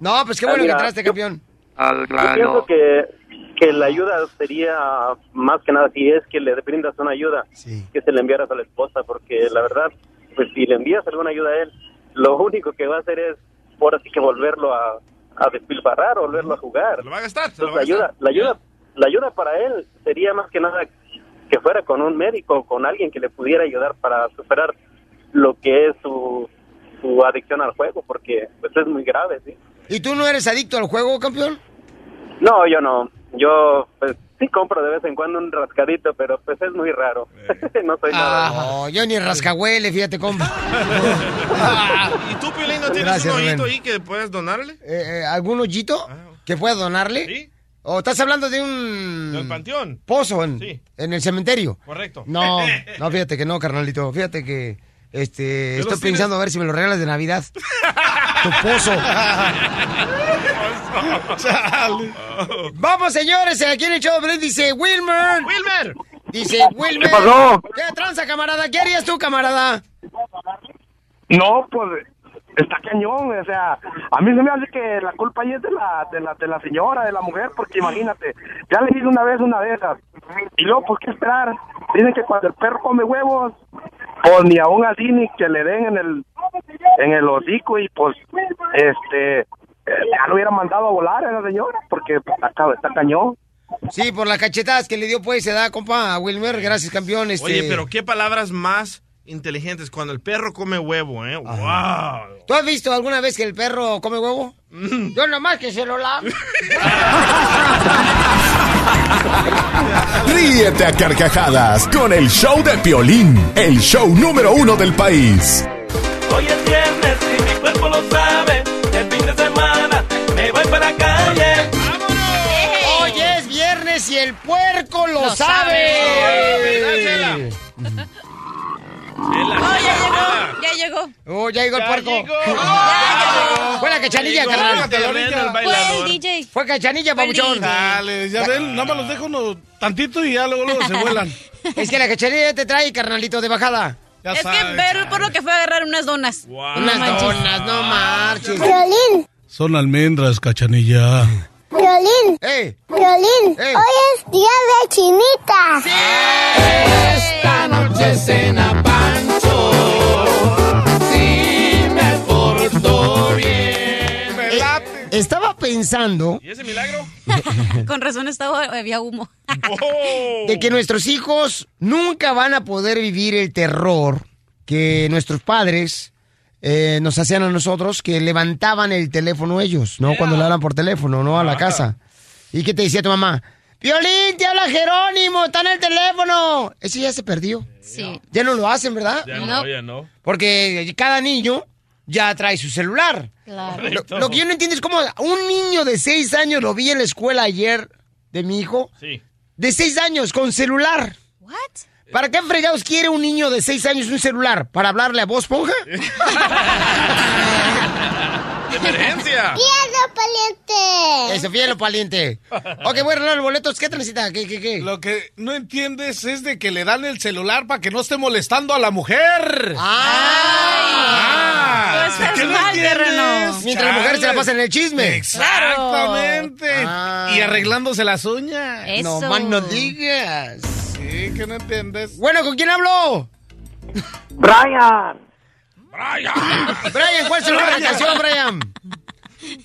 No, pues qué bueno Ah, mira, que entraste, campeón. Al Yo grano. pienso que, que la ayuda sería más que nada si es que le brindas una ayuda, que se le enviaras a la esposa, porque la verdad, pues si le envías alguna ayuda a él, lo único que va a hacer es, ahora sí que volverlo a, a despilfarrar, volverlo a jugar. Lo va a gastar, se lo va a Entonces, la ayuda, gastar. la ayuda, la ayuda para él sería más que nada que fuera con un médico, con alguien que le pudiera ayudar para superar lo que es su, su adicción al juego, porque pues es muy grave, ¿sí? ¿Y tú no eres adicto al juego, campeón? No, yo no. Yo, pues, sí compro de vez en cuando un rascadito, pero pues es muy raro. no soy nada. No, yo ni rascahuele, fíjate, compa. ¿Y tú, Piolín, no tienes Gracias, un hoyito Rubén. ahí que puedas donarle? Eh, eh, ¿Algún hoyito que pueda donarle? Sí. ¿O estás hablando de un... Del panteón. Pozo en, Sí. en el cementerio? Correcto. No, no, fíjate que no, carnalito. Fíjate que este, estoy tienes? pensando a ver si me lo regalas de Navidad. tu pozo. Vamos, señores, aquí en el show dice Wilmer. Wilmer. Dice Wilmer. ¿Qué pasó? ¿Qué tranza, camarada? ¿Qué harías tú, camarada? No, pues está cañón, o sea, a mí se me hace que la culpa ahí es de la, de la, de la señora, de la mujer, porque imagínate, ya le hice una vez una de esas, y luego, pues, ¿qué esperar? Dicen que cuando el perro come huevos, pues ni aún así ni que le den en el, en el hocico, y pues, este, ya lo hubiera mandado a volar a la señora, porque está, está cañón. Sí, por las cachetadas que le dio, pues, se da, compa, a Wilmer. Gracias, campeón. Este... Oye, pero qué palabras más inteligentes cuando el perro come huevo, ¿eh? ¡Wow! ¿Tú has visto alguna vez que el perro come huevo? Yo nomás que se lo lavo. Ríete a carcajadas con el show de Piolín, el show número uno del país. Hoy es viernes y mi cuerpo lo sabe. Me voy para la calle. Hoy es viernes y el puerco lo, Lo sabe. sabe. Oh, ya llegó, ya llegó. Oh, ya llegó el puerco. llegó. Fue la cachanilla, carnal. Fue el DJ. Fue cachanilla, babuchón. Dale, ya ven, nada más los dejo unos tantito y ya luego, luego se vuelan. Es que la cachanilla te trae, carnalito, de bajada. Ya Es que ver por lo que fue a agarrar unas donas. Unas manches. donas, no marches. Violín, Son almendras, cachanilla. violín, ¡Ey! violín. Ey. Hoy es día de chinita. Esta noche cena Pancho. Si me porto bien. Estaba pensando pensando ¿Y ese milagro? Con razón estaba, había humo. de que nuestros hijos nunca van a poder vivir el terror que nuestros padres eh, nos hacían a nosotros, que levantaban el teléfono ellos, ¿no? Cuando le hablan por teléfono, ¿no? A la casa. ¿Y qué te decía tu mamá? Violín, te habla Jerónimo, está en el teléfono. Ese ya se perdió. Sí. Ya no lo hacen, ¿verdad? Ya no, ya no. Porque cada niño ya trae su celular. Claro. Lo, lo que yo no entiendo es cómo un niño de seis años, lo vi en la escuela ayer de mi hijo, Sí. de seis años con celular. What? ¿Para qué fregados quiere un niño de seis años un celular? ¿Para hablarle a vos, Ponja? ¡De emergencia! paliente! Eso, fiel paliente. Ok, voy a arreglar los boletos. ¿Qué te necesita? ¿Qué, qué, qué? Lo que no entiendes es de que le dan el celular para que no esté molestando a la mujer. ¡Ah! Estás ¿Qué no mal, entiendes? terreno. Mientras la mujer se la pasa en el chisme. Exactamente. Ah. Y arreglándose las uñas. Eso. No más no digas. Que no entiendes. Bueno, ¿con quién hablo? Brian, Brian, ¿cuál es la canción, Brian?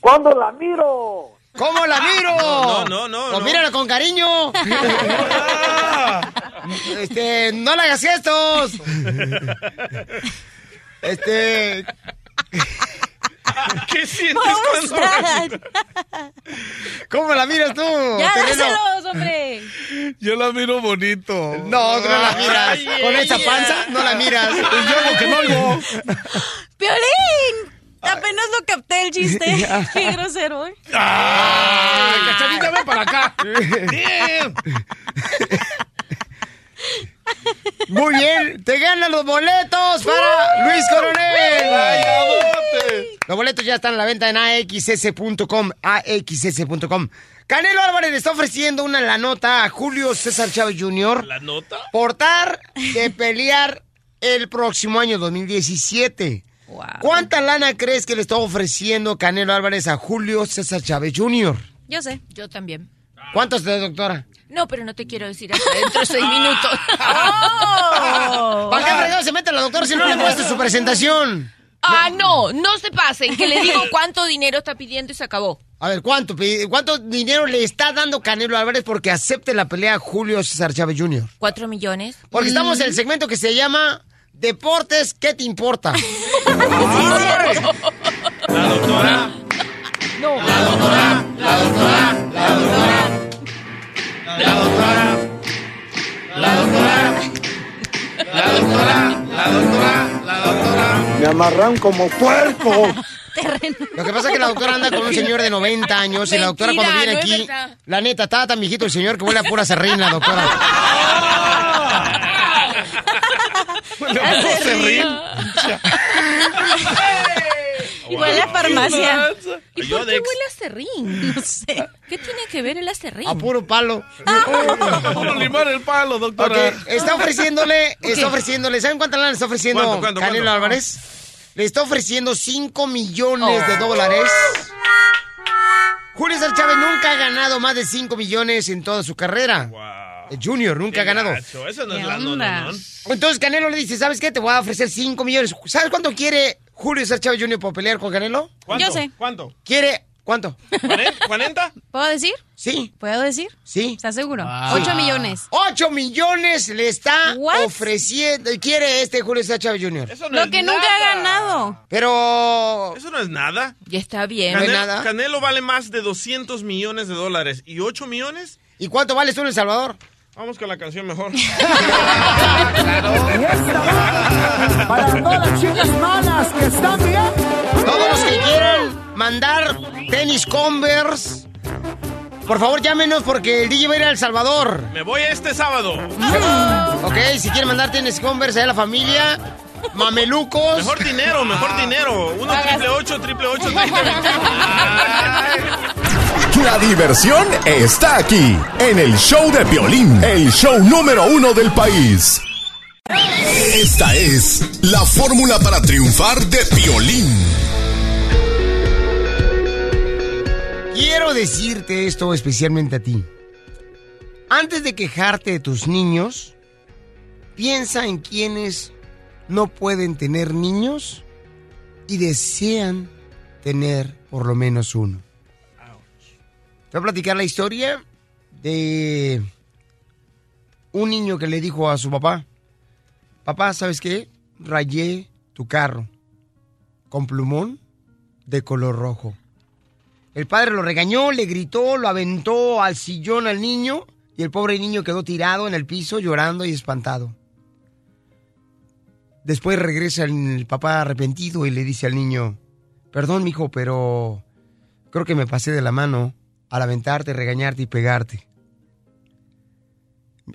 ¿cuándo la miro? ¿Cómo la miro? No, no, no, Pues no. mírala con cariño. este, no le hagas gestos. Este, ¿Qué sientes cuando... ¿cómo la miras tú? Ya, terreno? dáselos, hombre. Yo la miro bonito. No, tú no la miras. Ay, Con esa panza, no la miras. Pues yo lo que no oigo. ¡Piolín! Apenas lo capté el chiste. Qué grosero, ¿eh? ¡Ah! ¡Cachanilla, ven para acá! ¡Bien! Muy bien, te ganan los boletos para Luis Coronel. Los boletos ya están a la venta en axs.com, axs.com. Canelo Álvarez le está ofreciendo una la nota a Julio César Chávez Jr. ¿La nota? por dar de pelear el próximo año 2017. Wow. ¿Cuánta lana crees que le está ofreciendo Canelo Álvarez a Julio César Chávez Jr.? Yo sé. Yo también. ¿Cuántos de doctora? No, pero no te quiero decir hasta dentro de seis minutos. Oh. ¿Para qué fregado se mete la doctora si no le muestra su presentación? Ah, no, no se pasen, que le digo cuánto dinero está pidiendo y se acabó. A ver, ¿cuánto, ¿cuánto dinero le está dando Canelo Álvarez porque acepte la pelea a Julio César Chávez Jr.? ¿Cuatro millones? Porque estamos en el segmento que se llama Deportes, ¿qué te importa? La doctora. No. Me amarran como puerco. Lo que pasa es que la doctora anda con un señor de 90 años y la doctora cuando viene no aquí, la neta, está tan viejito el señor que huele a pura serrín la doctora. Huele a farmacia. ¿Y por qué huele a serrín? No sé. ¿Qué tiene que ver el acerrín? A puro palo. Puro limar el palo, doctora. está ofreciéndole, está ofreciéndole, ¿saben cuánta lana le está ofreciendo ¿Cuánto, cuánto, Canelo cuánto? Álvarez? Le está ofreciendo 5 millones de dólares. Julio César Chávez nunca ha ganado más de 5 millones en toda su carrera. Wow. Junior nunca ha ganado. Gacho, Eso no es ¿Qué la no, onda? no, no. Entonces Canelo le dice, ¿sabes qué? Te voy a ofrecer 5 millones. ¿Sabes cuánto quiere Julio César Chávez Jr. por pelear con Canelo? ¿Cuánto? Yo sé. ¿Cuánto? Quiere, ¿cuánto? ¿Cuaren- ¿40? ¿Puedo decir? Sí, ¿Puedo decir? sí. ¿Estás seguro? Wow. Ocho millones. 8 millones le está What? ofreciendo, quiere este Julio César Chávez Jr. Eso no Lo es que nunca ha ganado. Pero Eso no es nada. Ya está bien. No es nada. Canelo vale más de 200 millones de dólares. ¿Y 8 millones? ¿Y cuánto vales tú en El Salvador? Vamos con la canción mejor. Para todas las chicas malas que están bien. Todos los que quieran mandar tenis Converse, por favor llámenos porque el DJ va a ir a El Salvador. Me voy este sábado. Ok, si quieren mandar tenis Converse a la familia, mamelucos. Mejor dinero, mejor dinero. Uno triple ocho, triple ocho, treinta, La diversión está aquí, en el show de Piolín, el show número uno del país. Esta es la fórmula para triunfar de Piolín. Quiero decirte esto especialmente a ti. Antes de quejarte de tus niños, piensa en quienes no pueden tener niños y desean tener por lo menos uno. Te voy a platicar la historia de un niño que le dijo a su papá, papá, ¿sabes qué? Rayé tu carro con plumón de color rojo. El padre lo regañó, le gritó, lo aventó al sillón al niño y el pobre niño quedó tirado en el piso llorando y espantado. Después regresa el papá arrepentido y le dice al niño, perdón, mijo, pero creo que me pasé de la mano al aventarte, regañarte y pegarte.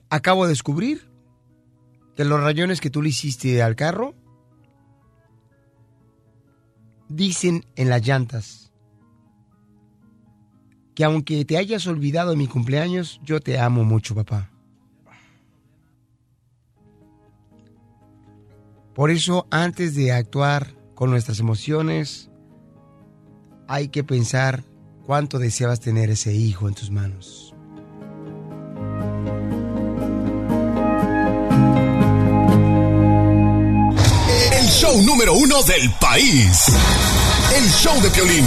Acabo de descubrir que los rayones que tú le hiciste al carro dicen en las llantas que aunque te hayas olvidado de mi cumpleaños, yo te amo mucho, papá. Por eso, antes de actuar con nuestras emociones, hay que pensar cuánto deseabas tener ese hijo en tus manos. El show número uno del país. El show de Piolín.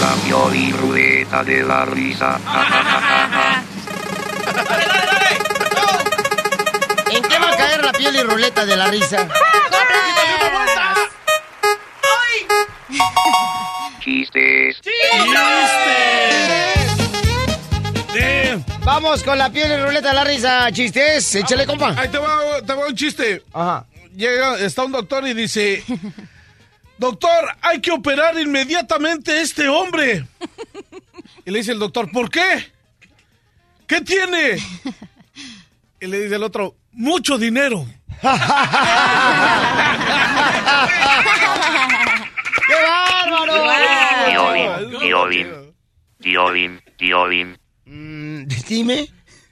La Pioli Ruleta de la Risa. Ja, ja, ja, ja, ja. ¿En qué va a caer la piel y ruleta de la risa? Chistes. Vamos con la piel y ruleta de la risa. Chistes, échale, compa. Ahí te va, te va un chiste. Llega, está un doctor y dice, doctor, hay que operar inmediatamente a este hombre. Y le dice el doctor, ¿por qué? ¿Qué tiene? Y le dice el otro, mucho dinero. ¡Qué bárbaro! Piolín, Piolín, Piolín, Piolín. Mm, Dime.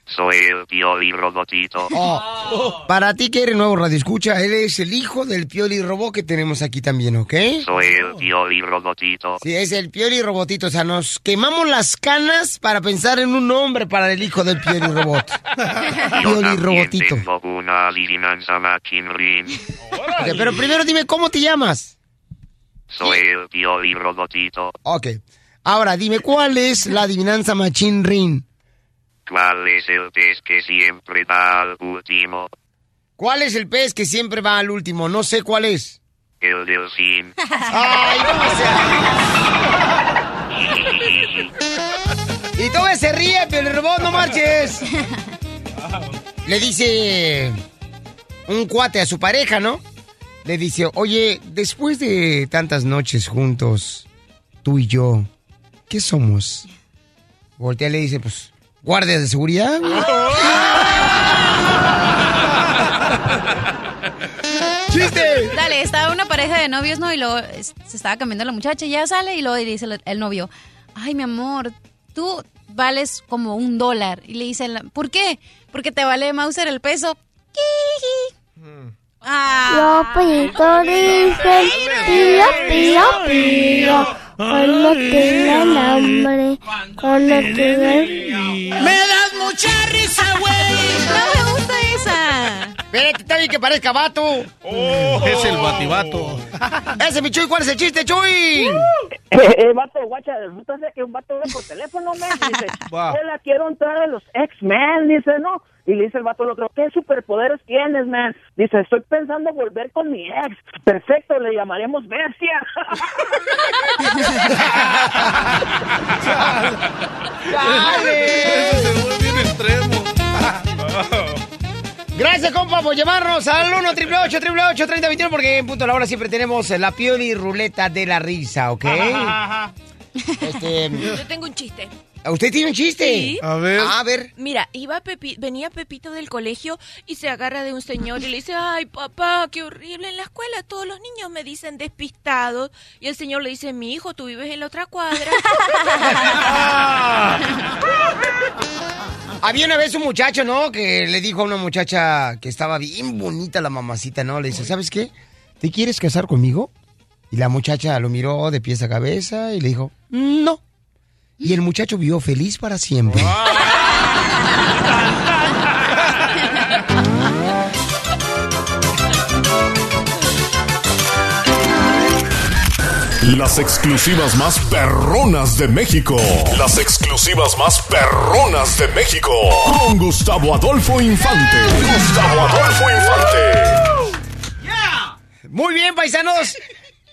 Soy el Pioli Robotito. Oh, para ti que eres nuevo radio escucha, él es el hijo del Pioli Robot que tenemos aquí también, ¿ok? Soy el Pioli Robotito. Sí, es el Pioli Robotito. O sea, nos quemamos las canas para pensar en un nombre para el hijo del Pioli Robot. Yo Pioli Robotito. tengo una adivinanza machinrín. Ok, pero primero dime cómo te llamas. Soy el Pioli Robotito. Ok. Ahora, dime cuál es la adivinanza Machín Rin. ¿Cuál es el pez que siempre va al último? ¿Cuál es el pez que siempre va al último? No sé cuál es. El delfín. ¡Ay, Y todo se ríe, pero el robot no marches. Le dice un cuate a su pareja, ¿no? Le dice, oye, después de tantas noches juntos, tú y yo, ¿qué somos? Voltea y le dice, pues, guardias de seguridad. güey". ¡Chiste! Dale, estaba una pareja de novios, ¿no? Y luego se estaba cambiando la muchacha, y ya sale y luego dice el, el novio, ay, mi amor, tú vales como un dólar. Y le dice, la- ¿por qué? Porque te vale Mauser el peso. Ah. Los pitos dicen pío, pío, pío. Cuando tengan hambre, cuando tengan... ¡Me das mucha risa, güey! No me gusta esa. Espérate, está bien que parezca vato. Es el batibato. Ese, mi Chuy, ¿cuál es el chiste, Chuy? Eh, vato, guacha, resulta que un vato ve por teléfono, me dice, Va. hola, quiero entrar a los X-Men, dice, ¿no? Y le dice el vato al otro, ¿qué superpoderes tienes, man? Dice, estoy pensando volver con mi ex. Perfecto, le llamaremos Bestia. Gracias, compa, por llamarnos al 1 888 3021 porque en punto de la hora siempre tenemos la pioli ruleta de la risa, ¿ok? Este, Yo tengo un chiste. ¿Usted tiene un chiste? Sí. A ver. A ver. Mira, iba Pepi- venía Pepito del colegio y se agarra de un señor y le dice, ay papá, qué horrible, en la escuela todos los niños me dicen despistado. Y el señor le dice, mi hijo, tú vives en la otra cuadra. Había una vez un muchacho, ¿no? Que le dijo a una muchacha que estaba bien bonita la mamacita, ¿no? Le dice, ¿sabes qué? ¿Te quieres casar conmigo? Y la muchacha lo miró de pies a cabeza y le dijo, no. Y el muchacho vivió feliz para siempre. Las exclusivas más perronas de México. Las exclusivas más perronas de México. Con Gustavo Adolfo Infante. Gustavo Adolfo Infante. Muy bien, paisanos.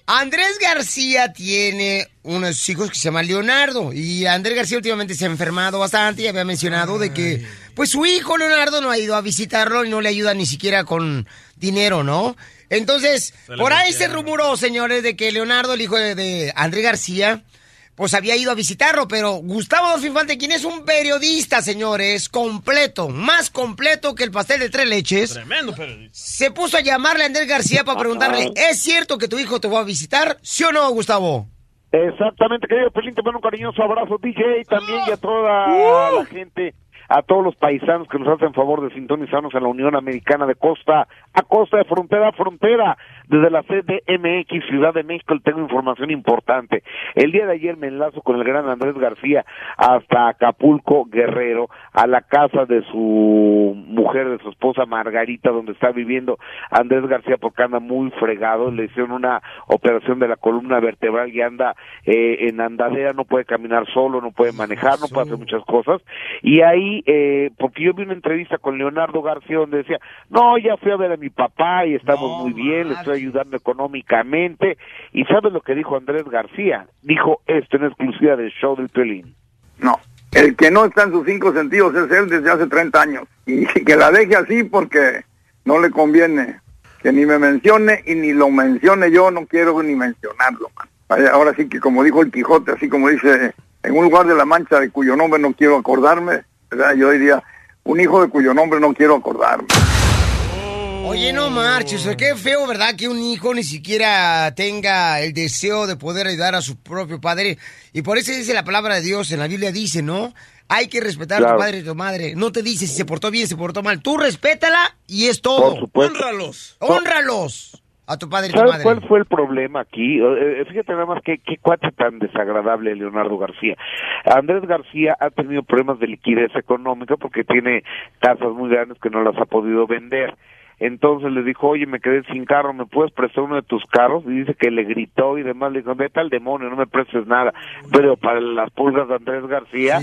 Andrés García tiene uno de sus hijos que se llama Leonardo. Y Andrés García últimamente se ha enfermado bastante y había mencionado de que, pues su hijo Leonardo no ha ido a visitarlo y no le ayuda ni siquiera con dinero, ¿no? Entonces, por ahí se rumoró, señores, de que Leonardo, el hijo de, de Andrés García, pues había ido a visitarlo, pero Gustavo Adolfo Infante, quien es un periodista, señores, completo, más completo que el pastel de tres leches, Tremendo periodista. se puso a llamarle a Andrés García para preguntarle, ¿es cierto que tu hijo te va a visitar? ¿Sí o no, Gustavo? Exactamente, querido Pelín, te mando un cariñoso abrazo, DJ, también y a toda Uh. la gente, a todos los paisanos que nos hacen favor de sintonizarnos en la Unión Americana de costa a costa, de frontera a frontera, desde la CDMX, Ciudad de México, tengo información importante. El día de ayer me enlazo con el gran Andrés García hasta Acapulco, Guerrero, a la casa de su mujer, de su esposa Margarita, donde está viviendo Andrés García porque anda muy fregado, le hicieron una operación de la columna vertebral y anda eh, en andadera, no puede caminar solo, no puede manejar, no puede hacer muchas cosas. Y ahí, eh, porque yo vi una entrevista con Leonardo García donde decía, no, ya fui a ver a mi papá y estamos muy bien, le estoy ayudando económicamente. ¿Y sabes lo que dijo Andrés García? Dijo esto en exclusiva del show del Pelín. No, el que no está en sus cinco sentidos es él desde hace 30 años. Y que la deje así porque no le conviene. Que ni me mencione y ni lo mencione yo, no quiero ni mencionarlo. Ahora sí que como dijo el Quijote, así como dice, en un lugar de la mancha de cuyo nombre no quiero acordarme, ¿verdad? yo diría, un hijo de cuyo nombre no quiero acordarme. Oye, no marches, qué feo, ¿verdad? Que un hijo ni siquiera tenga el deseo de poder ayudar a su propio padre. Y por eso dice la palabra de Dios, en la Biblia dice, ¿no? Hay que respetar a tu padre y a tu madre. No te dice si se portó bien, se portó mal. Tú respétala y es todo. Honralos. Honralos a tu padre y a tu ¿Sabes madre. cuál fue el problema aquí? Eh, eh, fíjate nada más qué, qué cuate tan desagradable Leonardo García. Andrés García ha tenido problemas de liquidez económica porque tiene casas muy grandes que no las ha podido vender. Entonces le dijo, oye, me quedé sin carro, ¿me puedes prestar uno de tus carros? Y dice que le gritó y demás, le dijo, vete al demonio, no me prestes nada. Pero para las pulgas de Andrés García,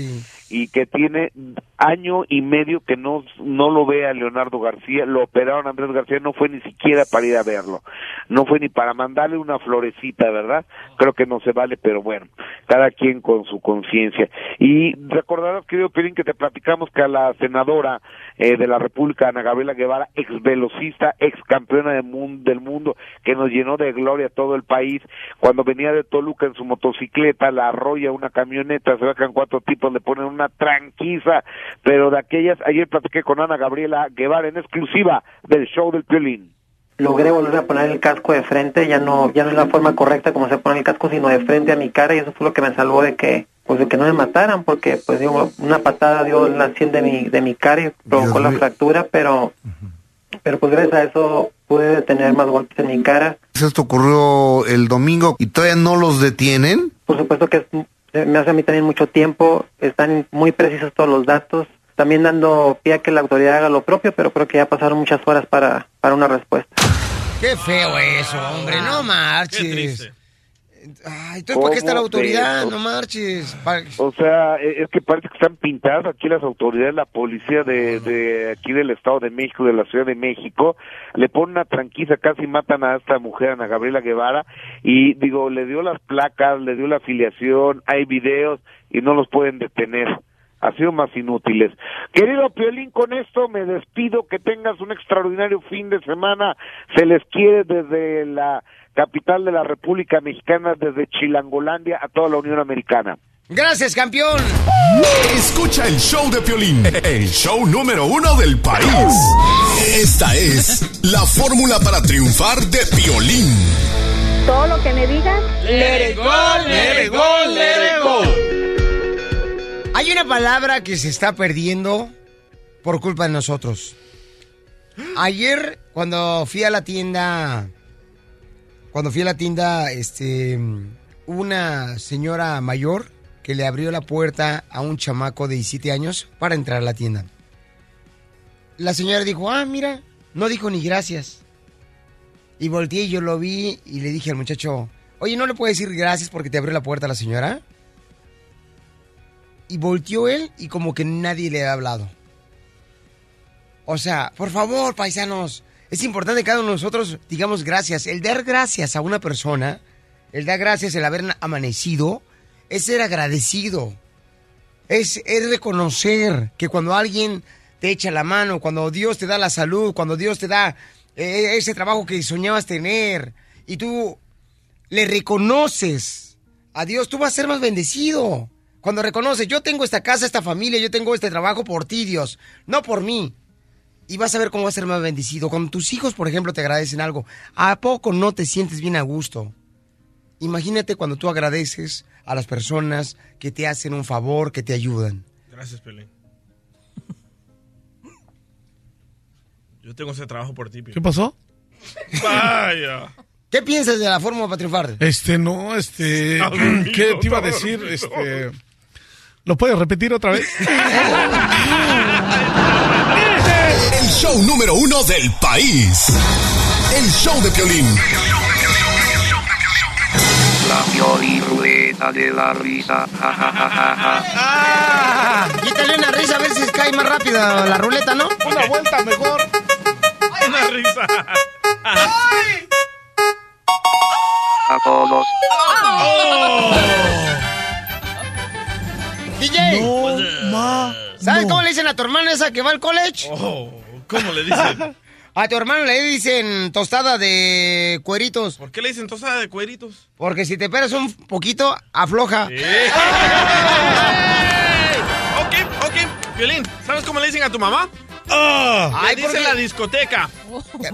y que tiene año y medio que no, no lo ve a Leonardo García, lo operaron Andrés García, no fue ni siquiera para ir a verlo, no fue ni para mandarle una florecita, ¿verdad? Creo que no se vale, pero bueno, cada quien con su conciencia. Y recordarás, querido Pirín, que te platicamos que a la senadora eh, de la República, Ana Gabriela Guevara, ex velocista, ex campeona del mundo, del mundo, que nos llenó de gloria todo el país, cuando venía de Toluca en su motocicleta, la arrolla una camioneta, se sacan cuatro tipos, le ponen una tranquiza, pero de aquellas, ayer platiqué con Ana Gabriela Guevara en exclusiva del show del Piolín. logré volver a poner el casco de frente, ya no, ya no es la forma correcta como se pone el casco, sino de frente a mi cara y eso fue lo que me salvó de que, pues de que no me mataran, porque pues digo, una patada dio en la sien de mi, de mi cara y provocó la fractura, pero, pero pues gracias a eso pude detener más golpes en mi cara. Esto ocurrió el domingo y todavía no los detienen. Por supuesto que es- me hace a mí también mucho tiempo, están muy precisos todos los datos, también dando pie a que la autoridad haga lo propio, pero creo que ya pasaron muchas horas para, para una respuesta. Qué feo eso, hombre, no marches. Ay, entonces, ¿para qué está la ¿Cómo autoridad? No marches. O sea, es que parece que están pintadas aquí las autoridades, la policía de, de aquí del Estado de México, de la Ciudad de México, le ponen una tranquiza, casi matan a esta mujer, Ana Gabriela Guevara, y digo, le dio las placas, le dio la afiliación, hay videos y no los pueden detener. Ha sido más inútiles. Querido Piolín, con esto me despido. Que tengas un extraordinario fin de semana. Se les quiere desde la capital de la República Mexicana, desde Chilangolandia a toda la Unión Americana. Gracias, campeón. Escucha el show de Piolín, el show número uno del país. Esta es la fórmula para triunfar de Piolín. Todo lo que me digan. Let it go, let it go, let it go. Hay una palabra que se está perdiendo por culpa de nosotros. Ayer, cuando fui a la tienda, cuando fui a la tienda, este, una señora mayor que le abrió la puerta a un chamaco de 17 años para entrar a la tienda. La señora dijo, ah, mira, no dijo ni gracias. Y volteé y yo lo vi y le dije al muchacho, oye, ¿no le puedes decir gracias porque te abrió la puerta a la señora? Y volteó él y como que nadie le ha hablado. O sea, por favor, paisanos, es importante que cada uno de nosotros digamos gracias. El dar gracias a una persona, el dar gracias, el haber amanecido, es ser agradecido. Es, reconocer que cuando alguien te echa la mano, cuando Dios te da la salud, cuando Dios te da eh, ese trabajo que soñabas tener y tú le reconoces a Dios, tú vas a ser más bendecido. Cuando reconoces, yo tengo esta casa, esta familia, yo tengo este trabajo por ti, Dios, no por mí. Y vas a ver cómo vas a ser más bendecido. Cuando tus hijos, por ejemplo, te agradecen algo, ¿a poco no te sientes bien a gusto? Imagínate cuando tú agradeces a las personas que te hacen un favor, que te ayudan. Gracias, Pelín. Yo tengo ese trabajo por ti, Piolín. ¿Qué pasó? Vaya. ¿Qué piensas de la fórmula para triunfar? Este, no, este. Dormido, ¿Qué te iba a decir? dormido. Este. ¿Lo puedes repetir otra vez? El show número uno del país. El show de Piolín. La Piolín de la risa. Ja, ja, ja, ja, ja. ¡Ah! Quítale una risa a ver si cae más rápido la ruleta, ¿no? Una vuelta mejor. Una risa. A todos. DJ. ma. ¿Sabes cómo le dicen a tu hermana esa que va al college? Oh, ¿Cómo le dicen? A tu hermano le dicen tostada de cueritos. ¿Por qué le dicen tostada de cueritos? Porque si te esperas un poquito, afloja. Ok, ok. Violín, ¿sabes cómo le dicen a tu mamá? Ay, le ¿por dicen la discoteca.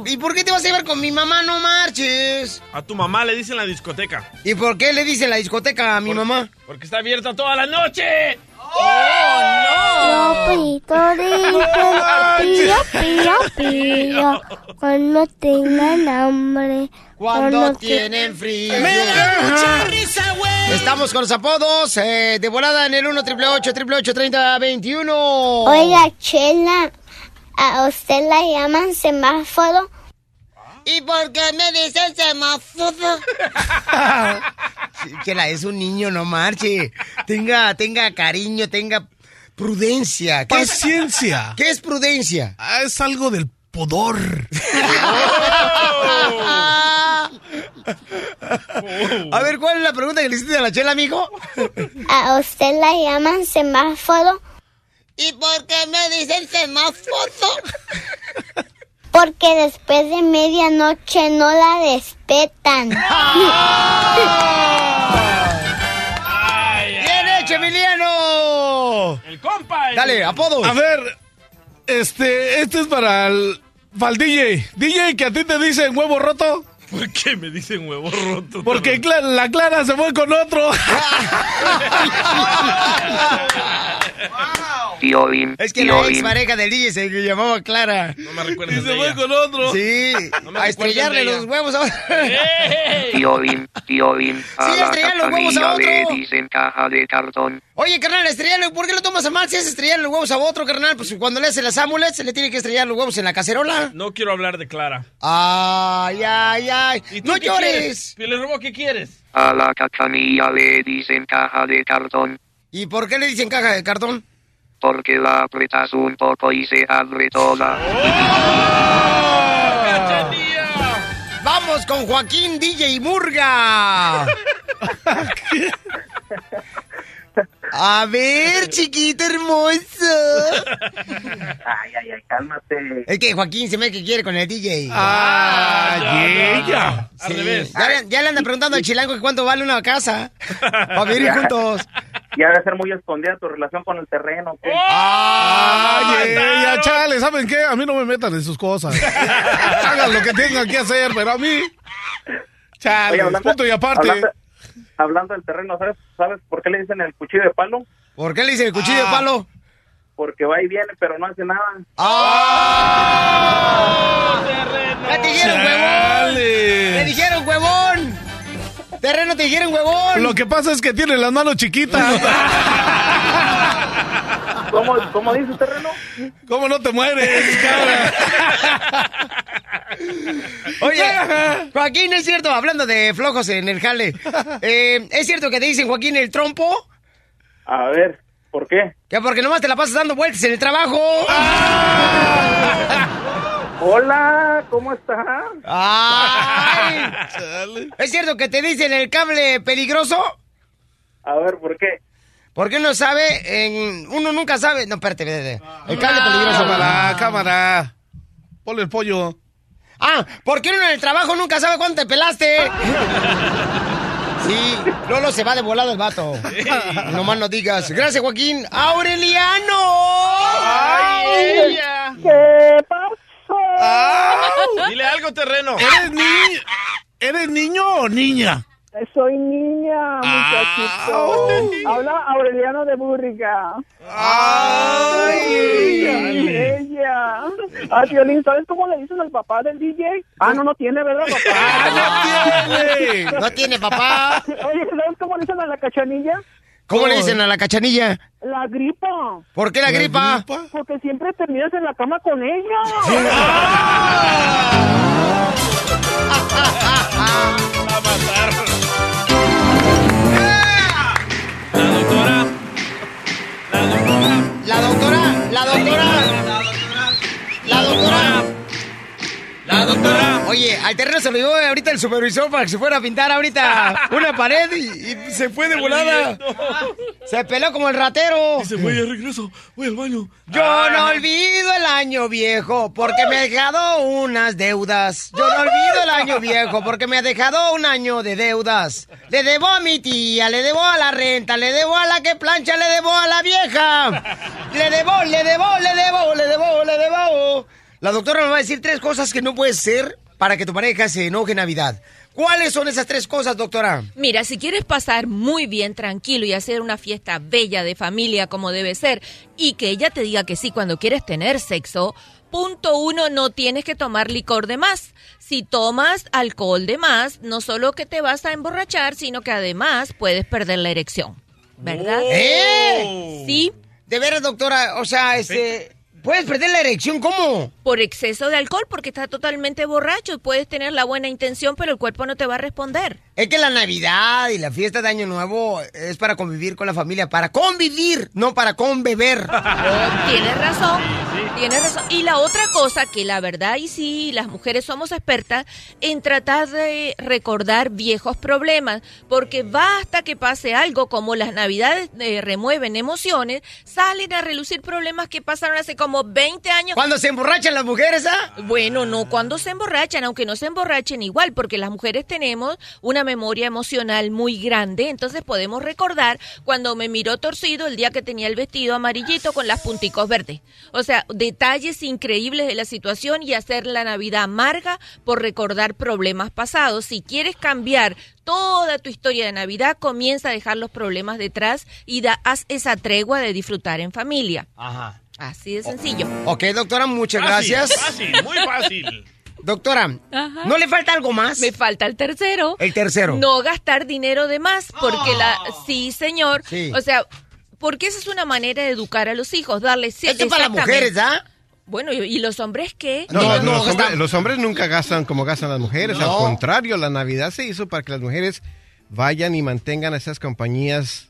¿Y por qué te vas a llevar con mi mamá? No marches. A tu mamá le dicen la discoteca. ¿Y por qué le dicen la discoteca a mi mamá? Porque está abierta toda la noche. Lopito dice, pío, pío, pío, cuando tengan hambre. Cuando tienen frío. Estamos con los apodos eh, de volada en el 1 888 3021 Oiga, Chela, ¿a usted la llaman semáforo? ¿Y por qué me dicen semáforo? Sí, Chela, es un niño, no marche. Tenga, tenga cariño, tenga prudencia. ¿Qué es- Paciencia. ¿Qué es prudencia? Ah, es algo del pudor. A ver, ¿cuál es la pregunta que le hiciste a la chela, amigo? ¿A usted la llaman semáforo? ¿Y por qué me dicen semáforo? Porque después de medianoche no la respetan. ¡Bien hecho, Emiliano! El compa. el- Dale, apodos. A ver, este, este es para el, para el DJ. DJ, que a ti te dicen huevo roto. ¿Por qué me dicen huevo roto? Porque la Clara se fue con otro. Piolín, Es que la ex pareja del DJ se llamaba Clara. No me recuerdes Y se de fue ella. con otro. Sí, No me a estrellarle los huevos a... Piolín, Piolín. A Sí, la estrellar los huevos a le otro. dicen caja de cartón. Oye, carnal, estrellarle, ¿por qué lo tomas a mal si es estrellarle los huevos a otro, carnal? Pues cuando le hace las amulets, se le tiene que estrellar los huevos en la cacerola. No quiero hablar de Clara. Ay, ay, ay. ¿Y tú ¡No qué llores! quieres? Piolín Robo, ¿qué quieres? A la cachanilla le dicen caja de cartón. ¿Y por qué le dicen caja de cartón? Porque la apretas un poco y se abre toda. Vamos con Joaquín DJ Murga. A ver, chiquito hermoso. Ay, ay, ay, cálmate. Es que Joaquín se me que quiere con el DJ. Ah, y ella. Al Sí. revés. Ya, le- ya le anda preguntando al chilango que cuánto vale una casa. Para vivir juntos. Ya debe ser muy escondida tu relación con el terreno. ¿qué? Ay, ella, chale, ¿saben qué? A mí no me metan en sus cosas. Hagan lo que tengan que hacer, pero a mí. Chale, Oye, hablando- punto y aparte. Hablando, hablando del terreno, ¿sabes, ¿sabes por qué le dicen el cuchillo de palo? ¿Por qué le dicen el cuchillo de palo? Porque va y viene, pero no hace nada. ¡Ah! ¡Ya te dijeron, huevón! ¡Te dijeron, huevón! ¡Terreno te dijeron, huevón! Lo que pasa es que tiene las manos chiquitas. ¿Cómo, cómo dice terreno? ¿Cómo no te mueres, cabra? Oye, Joaquín, es cierto, hablando de flojos en el jale, eh, ¿es cierto que te dicen, Joaquín, el trompo? A ver, ¿por qué? Que porque nomás te la pasas dando vueltas en el trabajo. Hola, ¿cómo estás? Ay. ¿Es cierto que te dicen el cable peligroso? A ver, ¿por qué? Porque uno sabe, en, uno nunca sabe. No, espérate, espérate. El cable peligroso. Cámara, cámara. Ponle el pollo. Ah, porque uno en el trabajo nunca sabe cuánto te pelaste. Sí, Lolo se va de volado el vato. No más no digas. Gracias, Joaquín. ¡Aureliano! ¡Ay, ella! ¿Qué pasó? Dile algo, terreno. ¿Eres, ni- ¿Eres niño o niña? Soy niña, muchachito. Habla Aureliano de Búrrica. ¡Ay! Ella. Ah, Violín, ¿sabes cómo le dicen al papá del DJ? Ah, no, no tiene, ¿verdad, papá? No tiene papá. Oye, ¿sabes cómo le dicen a la cachanilla? ¿Cómo le dicen a la cachanilla? La gripa. ¿Por qué la gripa? Porque siempre terminas en la cama con ella. Va a matar. La doctora, la doctora. La doctora. La doctora. Oye, al terreno se lo llevó ahorita el supervisor para que se fuera a pintar ahorita una pared y, y se fue de volada. Se peló como el ratero. Se fue, ya regreso. Voy al baño. Yo no olvido el año viejo porque me ha dejado unas deudas. Yo no olvido el año viejo porque me ha dejado un año de deudas. Le debo a mi tía, le debo a la renta, le debo a la que plancha, le debo a la vieja. Le debo, le debo, le debo, le debo, le debo. La doctora nos va a decir tres cosas que no puedes ser para que tu pareja se enoje en Navidad. ¿Cuáles son esas tres cosas, doctora? Mira, si quieres pasar muy bien, tranquilo y hacer una fiesta bella de familia como debe ser y que ella te diga que sí cuando quieres tener sexo, punto uno, no tienes que tomar licor de más. Si tomas alcohol de más, no solo que te vas a emborrachar, sino que además puedes perder la erección. ¿Verdad? ¿Eh? Sí. De veras, doctora, o sea, este... ¿Puedes perder la erección? ¿Cómo? Por exceso de alcohol, porque estás totalmente borracho puedes tener la buena intención, pero el cuerpo no te va a responder. Es que la Navidad y la fiesta de Año Nuevo es para convivir con la familia, para convivir, no para conbeber. Tienes razón, tienes razón. Y la otra cosa que la verdad y sí, las mujeres somos expertas en tratar de recordar viejos problemas, porque basta que pase algo como las navidades eh, remueven emociones, salen a relucir problemas que pasaron hace como 20 años. ¿Cuándo se emborrachan las mujeres, ah? Bueno, no, cuando se emborrachan, aunque no se emborrachen igual, porque las mujeres tenemos una memoria emocional muy grande, entonces podemos recordar cuando me miró torcido el día que tenía el vestido amarillito con las punticos verdes. O sea, detalles increíbles de la situación y hacer la Navidad amarga por recordar problemas pasados. Si quieres cambiar toda tu historia de Navidad, comienza a dejar los problemas detrás y da, haz esa tregua de disfrutar en familia. Ajá. Así de sencillo. Ok, doctora, muchas Fácil, gracias. Fácil, muy fácil. Doctora, Ajá. ¿no le falta algo más? Me falta el tercero. El tercero. No gastar dinero de más, porque la... Sí, señor. Sí. O sea, porque esa es una manera de educar a los hijos, darles... Esto es para las mujeres, ¿ah? Bueno, ¿y, los hombres qué? No, No, los, no, los hombres, los hombres nunca gastan como gastan las mujeres. No. Al contrario, la Navidad se hizo para que las mujeres vayan y mantengan a esas compañías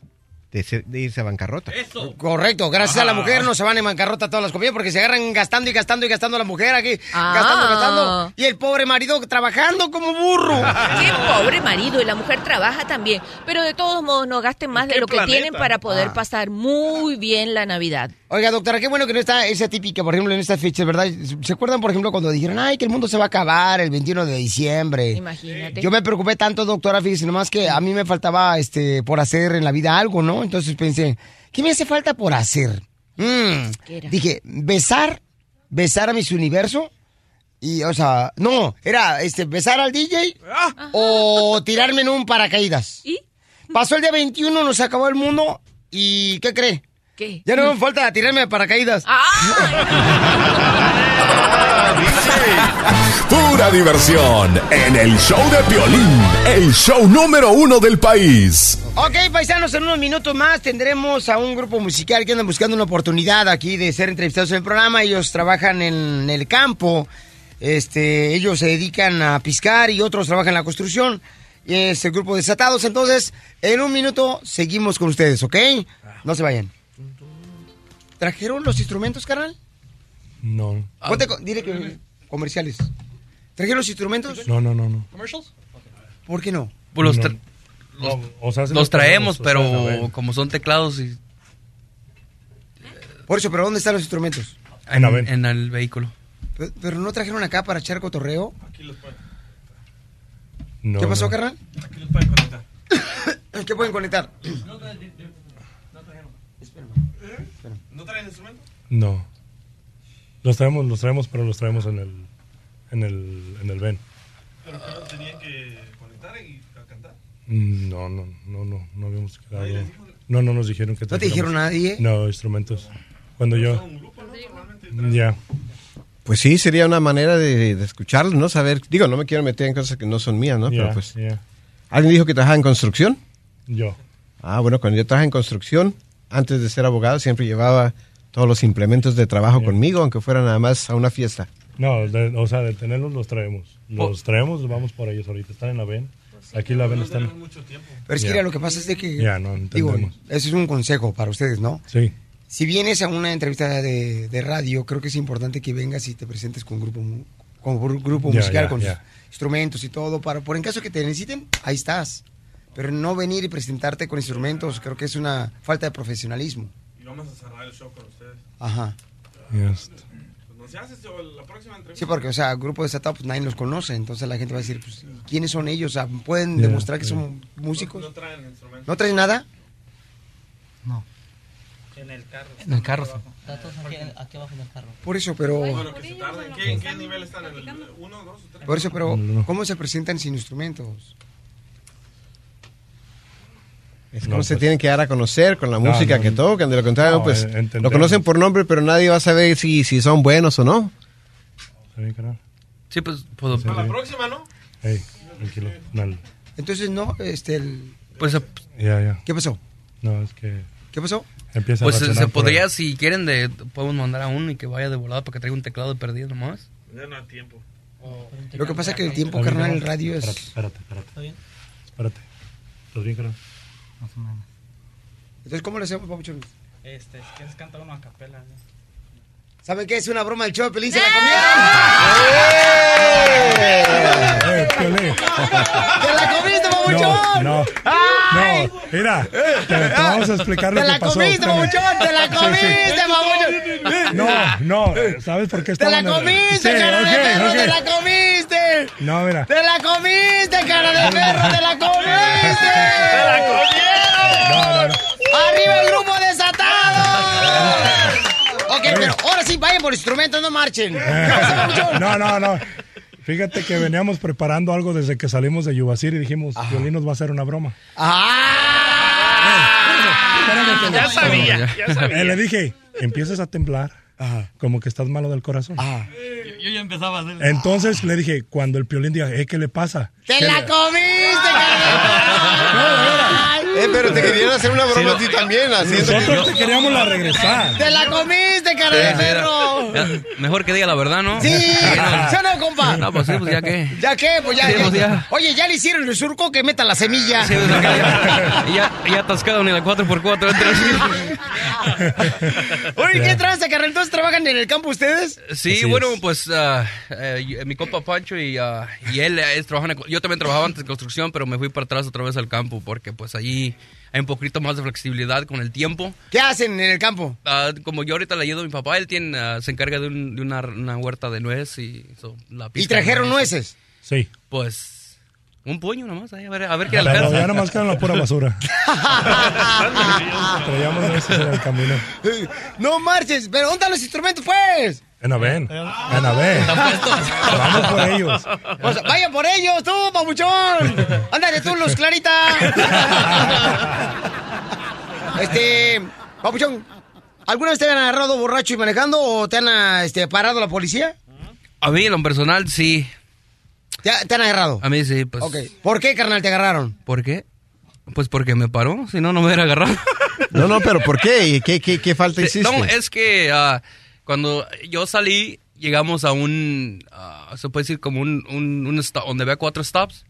de, ser- de irse a bancarrota. Correcto, gracias a la mujer no se van en bancarrota todas las compañías porque se agarran gastando y gastando y gastando la mujer aquí, gastando y gastando. Y el pobre marido trabajando como burro. Qué pobre marido, y la mujer trabaja también. Pero de todos modos, no gasten más de lo que tienen para poder Ah. pasar muy bien la Navidad. Oiga, doctora, qué bueno que no está esa típica, por ejemplo, en esta fecha, ¿verdad? ¿Se acuerdan, por ejemplo, cuando dijeron, ay, que el mundo se va a acabar el 21 de diciembre? Imagínate. Yo me preocupé tanto, doctora, fíjese nomás que a mí me faltaba este por hacer en la vida algo, ¿no? Entonces pensé, ¿qué me hace falta por hacer? Mm, Dije, besar, besar a Miss Universo. Y, o sea, no, era este, besar al DJ o tirarme en un paracaídas. ¿Y? Pasó el día 21, nos acabó el mundo y ¿qué cree? ¿Qué? Ya no me falta tirarme de paracaídas. Pura diversión en el show de Piolín, el show número uno del país. Ok, paisanos, en unos minutos más tendremos a un grupo musical que andan buscando una oportunidad aquí de ser entrevistados en el programa. Ellos trabajan en el campo Este, ellos se dedican a piscar y otros trabajan en la construcción. Y es el grupo Desatados. Entonces, en un minuto seguimos con ustedes, ¿ok? No se vayan. ¿Trajeron los instrumentos, carnal? No. Ponte dile que comerciales. ¿Trajeron los instrumentos? No, no, no, no. ¿Por qué no? Pues los, No. tra- los, No, o sea, los los traemos, traemos, o sea, pero no, como son teclados y Por eso, pero ¿dónde están los instrumentos? en, en el vehículo. Pero, pero no trajeron acá para echar cotorreo. No, ¿Qué pasó, no. carnal? Aquí los pueden conectar. ¿Qué pueden conectar? ¿No traen instrumentos? No. Los traemos, los traemos, pero los traemos en el, en el, en el ven. Pero que no tenían que conectar y cantar. Mm, No, no, no, no, no habíamos quedado. No, no nos dijeron que ¿No te dijeron nadie? No, instrumentos. Cuando yo. Ya. Pues sí, sería una manera de, de escucharlo, ¿no? Saber, digo, no me quiero meter en cosas que no son mías, ¿no? Pero pues... ¿Alguien dijo que trabajaba en construcción? Yo. Ah, bueno, cuando yo trabajaba en construcción, antes de ser abogado, siempre llevaba todos los implementos de trabajo conmigo, aunque fuera nada más a una fiesta. No, de- o sea, de tenerlos los traemos. Los traemos, vamos por ellos ahorita. Están en la ven. Aquí la ven están. Pero es que mira, lo que pasa es de que... Ya, no Digo, entendemos. eso es un consejo para ustedes, ¿no? Sí. Si vienes a una entrevista de, de radio, creo que es importante que vengas y te presentes con grupo con gru- grupo musical, con instrumentos y todo, para por en caso que te necesiten, ahí estás. Pero no venir y presentarte con instrumentos, creo que es una falta de profesionalismo. Y vamos a cerrar el show con ustedes. Ajá. Yes. Pues no se hace esto, la próxima entrevista. Sí, porque, o sea, grupo de startup, pues nadie los conoce, entonces la gente va a decir, pues, ¿quiénes son ellos? O sea, ¿pueden Ya, demostrar que son músicos? No traen instrumentos. ¿No traen nada? En el carro. En el carro, todo aquí, aquí abajo en el carro. Por eso, pero... Bueno, que se tarden. ¿Qué, ¿En qué nivel están? ¿En el 1, 2 o 3? Por eso, pero, ¿cómo se presentan sin instrumentos? Es No, como se pues- tienen que dar a conocer con la No, música no, que no. tocan. De lo contrario, No, pues eh, entendemos. lo conocen por nombre, pero nadie va a saber si, si son buenos o no. ¿Está bien, carnal? Sí, pues puedo. Para la próxima, ¿no? Hey, tranquilo. No, Entonces, no, este, el... Pues, eh, ya, ya. ¿Qué pasó? No, es que. ¿Qué pasó? Empieza pues a se, podría, ahí. si quieren, de, podemos mandar a uno y que vaya de volada para que traiga un teclado de perdido nomás. Ya no hay tiempo. Lo que pasa es que el tiempo, carnal, el radio es... Espérate, espérate, espérate. ¿Está bien? Espérate. ¿Estás bien, carnal? Más o menos. Entonces, ¿cómo le hacemos, papuchón? Este, si quieres cantar uno a capela. ¿no? ¿Saben qué? Es una broma del show Pelín, se la comieron. Eh, Piolín. ¡Te la comiste, papuchón! No, no. No, mira, te, te vamos a explicar lo ¡Te que la pasó. comiste! ¡Te la Sí, sí. comiste, papuchón! No, no, ¿sabes por qué ¡Te la comiste, Sí, cara de perro! ok. ¡Te la comiste! No, mira. ¡Te la comiste, cara de perro! ¡Te la comiste! ¡Te la comieron! No, no, no. ¡Arriba el grupo desatado! Ok, pero ahora sí, vayan por instrumentos, no marchen. No, no, no. Fíjate que veníamos preparando algo desde que salimos de Yubasir y dijimos, Violín nos va a hacer una broma. ¡Ah! Ya sabía, ya sabía. Eh, le dije, empiezas a temblar, como que estás malo del corazón. Yo, yo ya empezaba a hacer. Entonces le dije, cuando el piolín diga, eh, ¿qué le pasa? ¡Te ¿Qué la le- comiste, Eh, pero te querían hacer una broma a ti también. haciendo que- Nosotros te queríamos la regresar. ¡Te la comiste, cara de perro! mejor que diga la verdad, ¿no? Sí, ¿sí o no, compa? No, pues sí, pues ya que. ¿Ya qué? Pues ya, Sí, ya. pues ya. Oye, ya le hicieron el surco que meta la semilla. Sí, pues acá ya, ya, ya atascado ni la 4x4 entre Oye, ¿qué tranza, carnal? ¿Entonces trabajan en el campo ustedes? Sí, bueno, pues eh, y- mi compa Pancho y, ah, y él es, trabajan en- yo también trabajaba antes en construcción, pero me fui para atrás otra vez al campo porque pues allí hay un poquito más de flexibilidad con el tiempo. ¿Qué hacen en el campo? Ah, como yo ahorita le ayudo a mi papá, él tiene, ah, se encarga de, un- de una, una huerta de nuez y so, la ¿Y trajeron nueces? Sí. Pues un puño nomás, ahí, a ver, a ver qué Pero alcanza. ya nomás quedan la pura basura. Traíamos nueces en el camino. No marches, pero ¿dónde están los instrumentos, pues? En Aven. En Aven. Vamos por ellos. Sea, vayan por ellos, tú, papuchón. Ándale tú, Luz Clarita. este, papuchón, ¿alguna vez te han agarrado borracho y manejando o te han ah, este, parado la policía? A mí, en lo personal, sí. ¿Te, te han agarrado? A mí sí, pues. ¿Por qué, carnal, te agarraron? ¿Por qué? Pues porque me paró, si no, no me hubiera agarrado. No, no, pero ¿por qué? ¿Y ¿Qué, qué, qué falta hiciste? No, es que ah, cuando yo salí, llegamos a un, ah, se puede decir como un, un, un stop, donde había cuatro stops.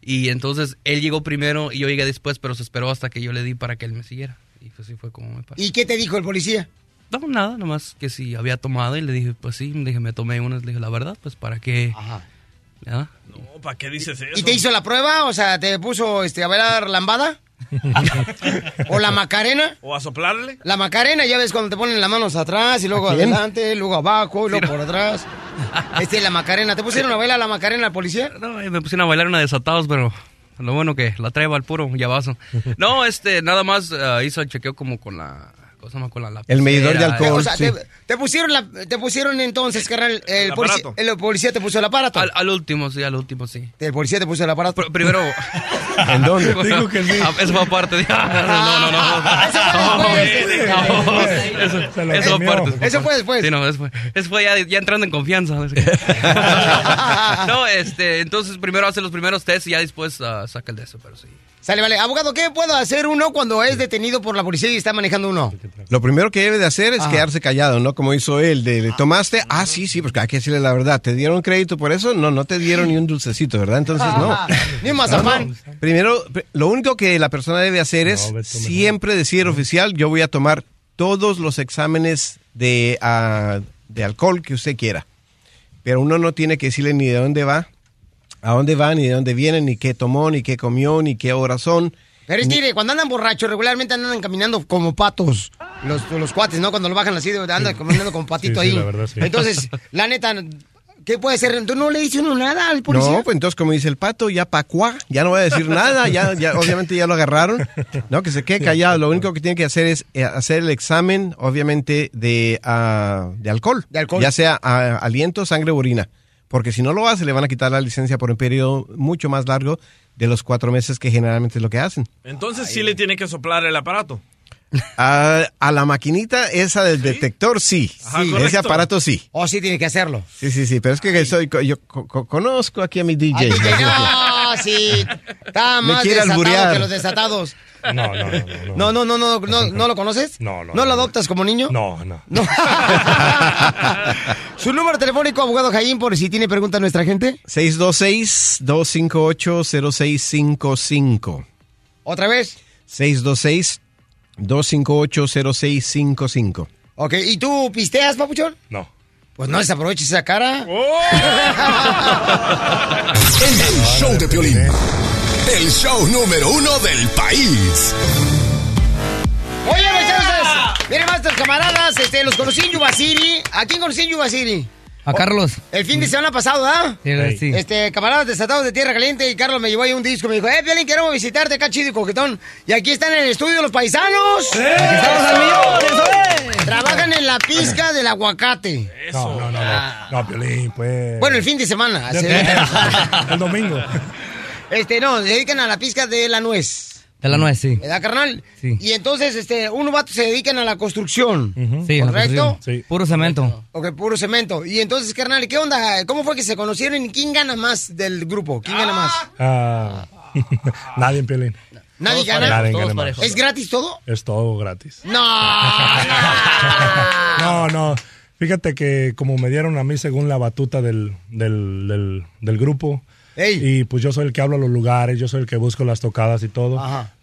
Y entonces él llegó primero y yo llegué después, pero se esperó hasta que yo le di para que él me siguiera. Y pues así fue como me pasó. ¿Y qué te dijo el policía? No, nada, nomás que si había tomado y le dije, pues sí, le dije, me tomé unas, le dije, la verdad, pues para qué. ¿Ya? No, ¿para qué dices eso? ¿Y te hizo la prueba? O sea, ¿te puso este, a bailar lambada? ¿O la macarena? ¿O a soplarle? La macarena, ya ves cuando te ponen las manos atrás y luego adelante, luego abajo, y luego por atrás. Este, la macarena. ¿Te pusieron a bailar la macarena al policía? No, me pusieron a bailar una desatados, pero lo bueno que la trae al puro llavazo. No, este, nada más ah, hizo el chequeo como con la, El medidor de alcohol. O sea, te, te pusieron la, te pusieron entonces, carnal, el, El policía, aparato. el policía te puso el aparato. Al, al último, sí, al último, sí. El policía te puso el aparato. primero. ¿En dónde? Que sí. Eso fue aparte. de- No, no, no. No, Eso, fue comió. aparte. Eso fue después. Sí, no, eso fue, eso fue ya, ya entrando en confianza. No, este, entonces primero hace los primeros tests y ya después ah, saca el de eso, pero sí. Sale, vale. Abogado, ¿qué puedo hacer uno cuando es detenido por la policía y está manejando uno? Lo primero que debe de hacer es Ajá. quedarse callado, ¿no? Como hizo él, de, ¿le tomaste? Ah, sí, sí, porque hay que decirle la verdad. ¿Te dieron crédito por eso? No, no te dieron ni un dulcecito, ¿verdad? Entonces, no. Ni un mazapán. No, no. Primero, pr- lo único que la persona debe hacer es siempre decir oficial, yo voy a tomar todos los exámenes de, ah, de alcohol que usted quiera. Pero uno no tiene que decirle ni de dónde va, a dónde va, ni de dónde viene, ni qué tomó, ni qué comió, ni qué horas son. Pero es que cuando andan borrachos, regularmente andan caminando como patos. Los, los cuates, ¿no? Cuando lo bajan así, andan caminando como patito Sí, sí, ahí. la verdad, sí. Entonces, la neta, ¿qué puede ser? ¿Tú no le dices uno nada al policía? No, pues entonces como dice el pato, ya pa' cuá, ya no voy a decir nada, ya, ya obviamente ya lo agarraron, no, que se quede callado, lo único que tiene que hacer es eh, hacer el examen, obviamente, de, ah, de alcohol, De alcohol. ya sea ah, aliento, sangre orina, porque si no lo hace le van a quitar la licencia por un periodo mucho más largo de los cuatro meses que generalmente es lo que hacen. Entonces sí le tiene que soplar el aparato. A la maquinita esa del detector, sí, Ajá, Sí, ese aparato sí. Oh, sí, tiene que hacerlo. Sí, sí, sí, pero es que soy, yo co- co- conozco aquí a mi DJ. No, sí. Está Me más quiere desatado alburear. que los desatados. No, no, no. No, no, no, no, no, ¿no lo conoces? No, no. ¿No lo adoptas como niño? No, no. Su número telefónico, abogado Jaín, por si tiene pregunta a nuestra gente. 626-258-0655. ¿Otra vez? 626-258-0655. Ok, ¿y tú pisteas, papuchón? No. Pues no desaproveches esa cara. El show de Piolín. El show número uno del país. Oye, muchachos, miren más estos camaradas, este, los conocí en Yuba City. ¿A quién conocí en Yuba City? A Carlos. El fin de semana pasado, ¿ah? Sí, sí. Este, camaradas desatados de Tierra Caliente y Carlos me llevó ahí un disco. Me dijo, eh, Piolín, queremos visitarte acá, chido y coquetón. Y aquí están en el estudio los paisanos. Aquí estamos al millón, eso. Trabajan en la pizca del aguacate. No, no, no, no. No, Piolín, pues. Bueno, el fin de semana. El domingo. Este, no, se dedican a la pizca de la nuez. De la nuez, sí. ¿Verdad, carnal? Sí. Y entonces, este, unos vatos se dedican a la construcción. Sí, en la ¿Correcto? construcción. Puro cemento. Ok, puro cemento. Y entonces, carnal, ¿qué onda? ¿Cómo fue que se conocieron y quién gana más del grupo? ¿Quién gana más? Ah, nadie en Piolín. ¿Nadie gana? Nadie gana más. ¿Es gratis todo? Es todo gratis. No. No, no. Fíjate que como me dieron a mí según la batuta del, del, del, del grupo, y pues yo soy el que hablo a los lugares, yo soy el que busco las tocadas y todo,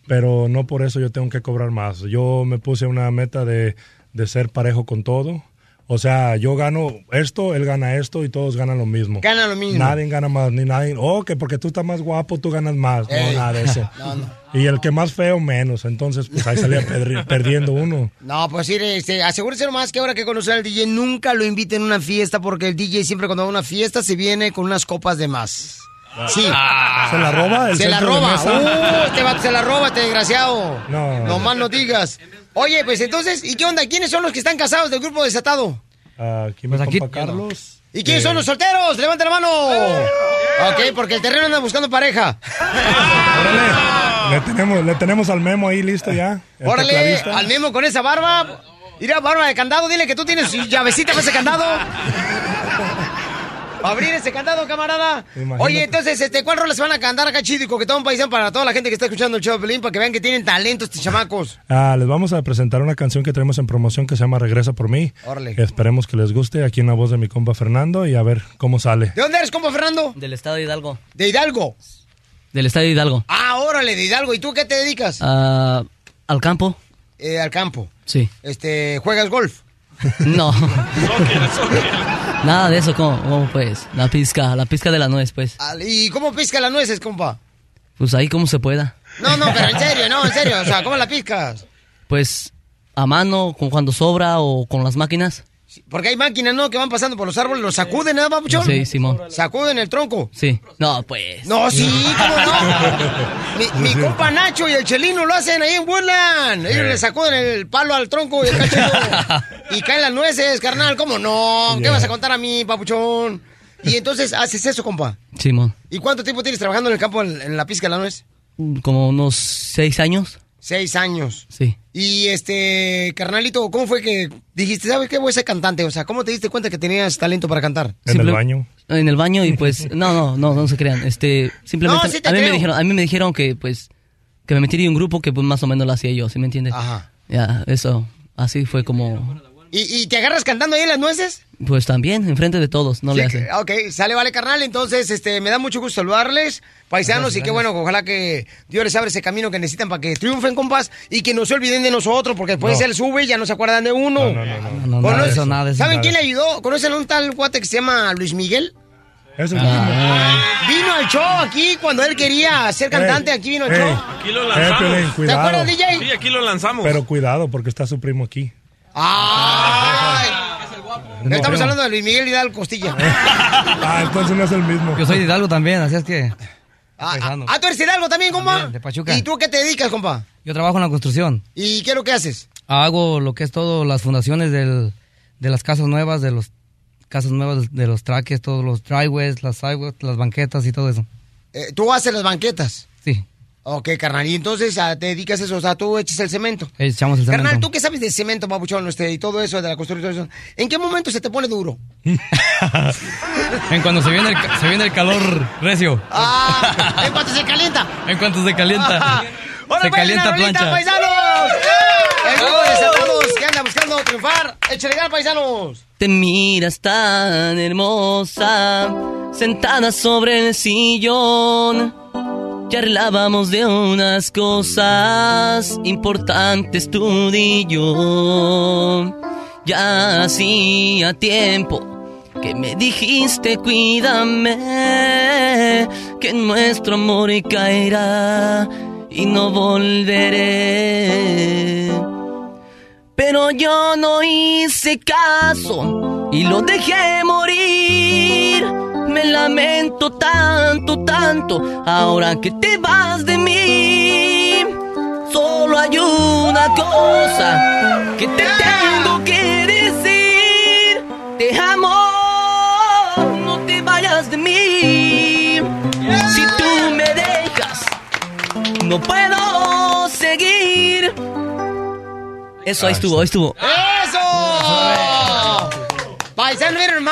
pero no por eso yo tengo que cobrar más. Yo me puse una meta de, de ser parejo con todo. O sea, yo gano esto, él gana esto y todos ganan lo mismo. Ganan lo mismo. Nadie gana más, ni nadie. Oh, que porque tú estás más guapo, tú ganas más. Ey. No, nada de eso. No, no. Y el que más feo, menos. Entonces, pues ahí salía perdi- perdiendo uno. No, pues sí, este, asegúrese nomás que ahora que conocer al DJ nunca lo inviten a una fiesta porque el DJ siempre cuando va a una fiesta se viene con unas copas de más. Sí. ¿Se la roba el Se la roba. Uh, este vato se la roba, este desgraciado. No. No más no digas. Oye, pues entonces, ¿y qué onda? ¿Quiénes son los que están casados del grupo desatado? Ah, aquí mi Pues aquí- Carlos. ¿Y quiénes Eh, son los solteros? ¡Levanten la mano! Ok, porque el terreno anda buscando pareja. Le tenemos, le tenemos al memo ahí listo ya. Órale, tecladista. al mismo con esa barba. Mira, barba de candado, dile que tú tienes llavecita para ese candado. Para abrir ese candado, camarada. Imagínate. Oye, entonces, este, ¿cuál rola se van a cantar acá chido y coquetón paisano para toda la gente que está escuchando el show de Pelín para que vean que tienen talento estos chamacos? Ah, les vamos a presentar una canción que tenemos en promoción que se llama Regresa por mí. Órale. Esperemos que les guste. Aquí en la voz de mi compa Fernando y a ver cómo sale. ¿De dónde eres, compa Fernando? Del estado de Hidalgo. De Hidalgo. Del estado de Hidalgo. Ah, órale, de Hidalgo. ¿Y tú qué te dedicas? Ah, al campo. Eh, al campo. Sí. Este, ¿juegas golf? No. Nada de eso, ¿cómo, cómo pues? La pizca, la pizca de la nuez, pues. ¿Y cómo pisca las nueces, compa? Pues ahí como se pueda. No, no, pero en serio, no, en serio. O sea, ¿cómo la piscas? Pues a mano, con cuando sobra o con las máquinas. Porque hay máquinas, ¿no? Que van pasando por los árboles, los sacuden, ¿no, papuchón? Sí, Simón. Sacuden el tronco. Sí. No, pues. No, sí, ¿cómo no? Mi, mi compa Nacho y el Chelino lo hacen ahí en Woodland. Ellos Eh. le sacuden el palo al tronco y el cachito. y caen las nueces, carnal. ¿Cómo no? ¿Qué Yeah. vas a contar a mí, papuchón? Y entonces haces eso, compa. Simón. ¿Y cuánto tiempo tienes trabajando en el campo en, en la pizca de la nuez? Como unos seis años. Seis años. Sí. Y este, carnalito, ¿cómo fue que dijiste, ¿sabes qué? Voy a ser cantante. O sea, ¿cómo te diste cuenta que tenías talento para cantar? Simple- En el baño y pues, no, no, no, no se crean. Este, simplemente, No, sí te a mí creo. me dijeron, a mí me dijeron que pues, que me metiría en un grupo que pues más o menos lo hacía yo, ¿sí me entiendes? Ajá. Ya, eso, así fue como, ¿Y, y te agarras cantando ahí en las nueces? pues también, enfrente de todos, no le Sí, hacen. Ok, sale, vale, carnal. Entonces, este, me da mucho gusto saludarles, paisanos, y qué bueno, ojalá que Dios les abra ese camino que necesitan para que triunfen, compas, y que no se olviden de nosotros, porque después No. él sube y ya no se acuerdan de uno. No, no, nada eso, nada eso. ¿Saben Nada quién le ayudó? ¿Conocen a un tal guate que se llama Luis Miguel? Eso Vino al show aquí cuando él quería ser cantante, aquí vino al show. Aquí lo Eh, lanzamos. Piolín, ¿Te acuerdas, DJ? Sí, aquí lo lanzamos. Pero cuidado porque está su primo aquí. ¡Ay! No, Estamos primo. hablando de Luis Miguel Hidalgo Costilla. Ah, entonces no es el mismo. Yo soy de Hidalgo también, así es que... Ah, ah, ah, tú eres Hidalgo también, compa. de Pachuca. ¿Y tú a qué te dedicas, compa? Yo trabajo en la construcción. ¿Y qué es lo que haces? Hago lo que es todo, las fundaciones del, de las casas nuevas, de los casas nuevas, de los traques, todos los driveways, las sidewalks, las banquetas y todo eso. Eh, ¿Tú haces las banquetas? Ok, carnal. Y entonces ah, te dedicas a eso, o sea, tú echas el cemento. Echamos el cemento. Carnal, ¿tú qué sabes de cemento, papuchón, este, y todo eso de la construcción? ¿En qué momento se te pone duro? En cuanto se viene el, ca- se viene el calor recio. Ah, en cuanto se calienta. En cuanto se calienta. ¡Hola, se pues, calienta plancha. paisanos! El grupo de saludos que anda buscando triunfar. ¡Échale ganas, paisanos! Te miras tan hermosa, sentada sobre el sillón. Ya hablábamos de unas cosas importantes tú y yo. Ya hacía tiempo que me dijiste cuídame, que nuestro amor caerá y no volveré. Pero yo no hice caso y lo dejé morir. Me lamento tanto, tanto, ahora que te vas de mí. Solo hay una cosa que te tengo que decir. Te amo, no te vayas de mí. Si tú me dejas, no puedo seguir. Eso, ahí estuvo, ahí estuvo.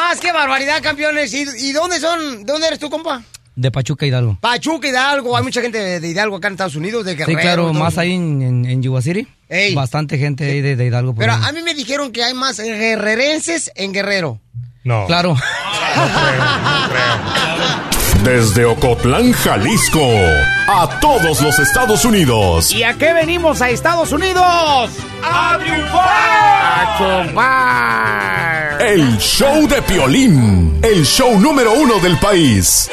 Más, qué barbaridad, campeones. ¿Y, y dónde son? ¿Dónde eres tú, compa? De Pachuca Hidalgo. Pachuca, Hidalgo. Hay mucha gente de, Hidalgo acá en Estados Unidos, de Sí, Guerrero. claro, todo. más ahí en, en, en Yuba City. Ey. Bastante gente ahí de, de Hidalgo. Pero ahí. a mí me dijeron que hay más guerrerenses en Guerrero. No. Claro. Desde Ocotlán, Jalisco, a todos los Estados Unidos. ¿Y a qué venimos a Estados Unidos? ¡A triunfar! ¡A chupar! El show de Piolín, el show número uno del país.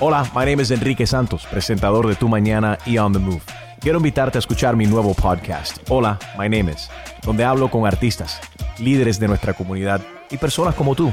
Hola, my name is Enrique Santos, presentador de Tu Mañana y On the Move. Quiero invitarte a escuchar mi nuevo podcast, Hola, my name is, donde hablo con artistas, líderes de nuestra comunidad y personas como tú.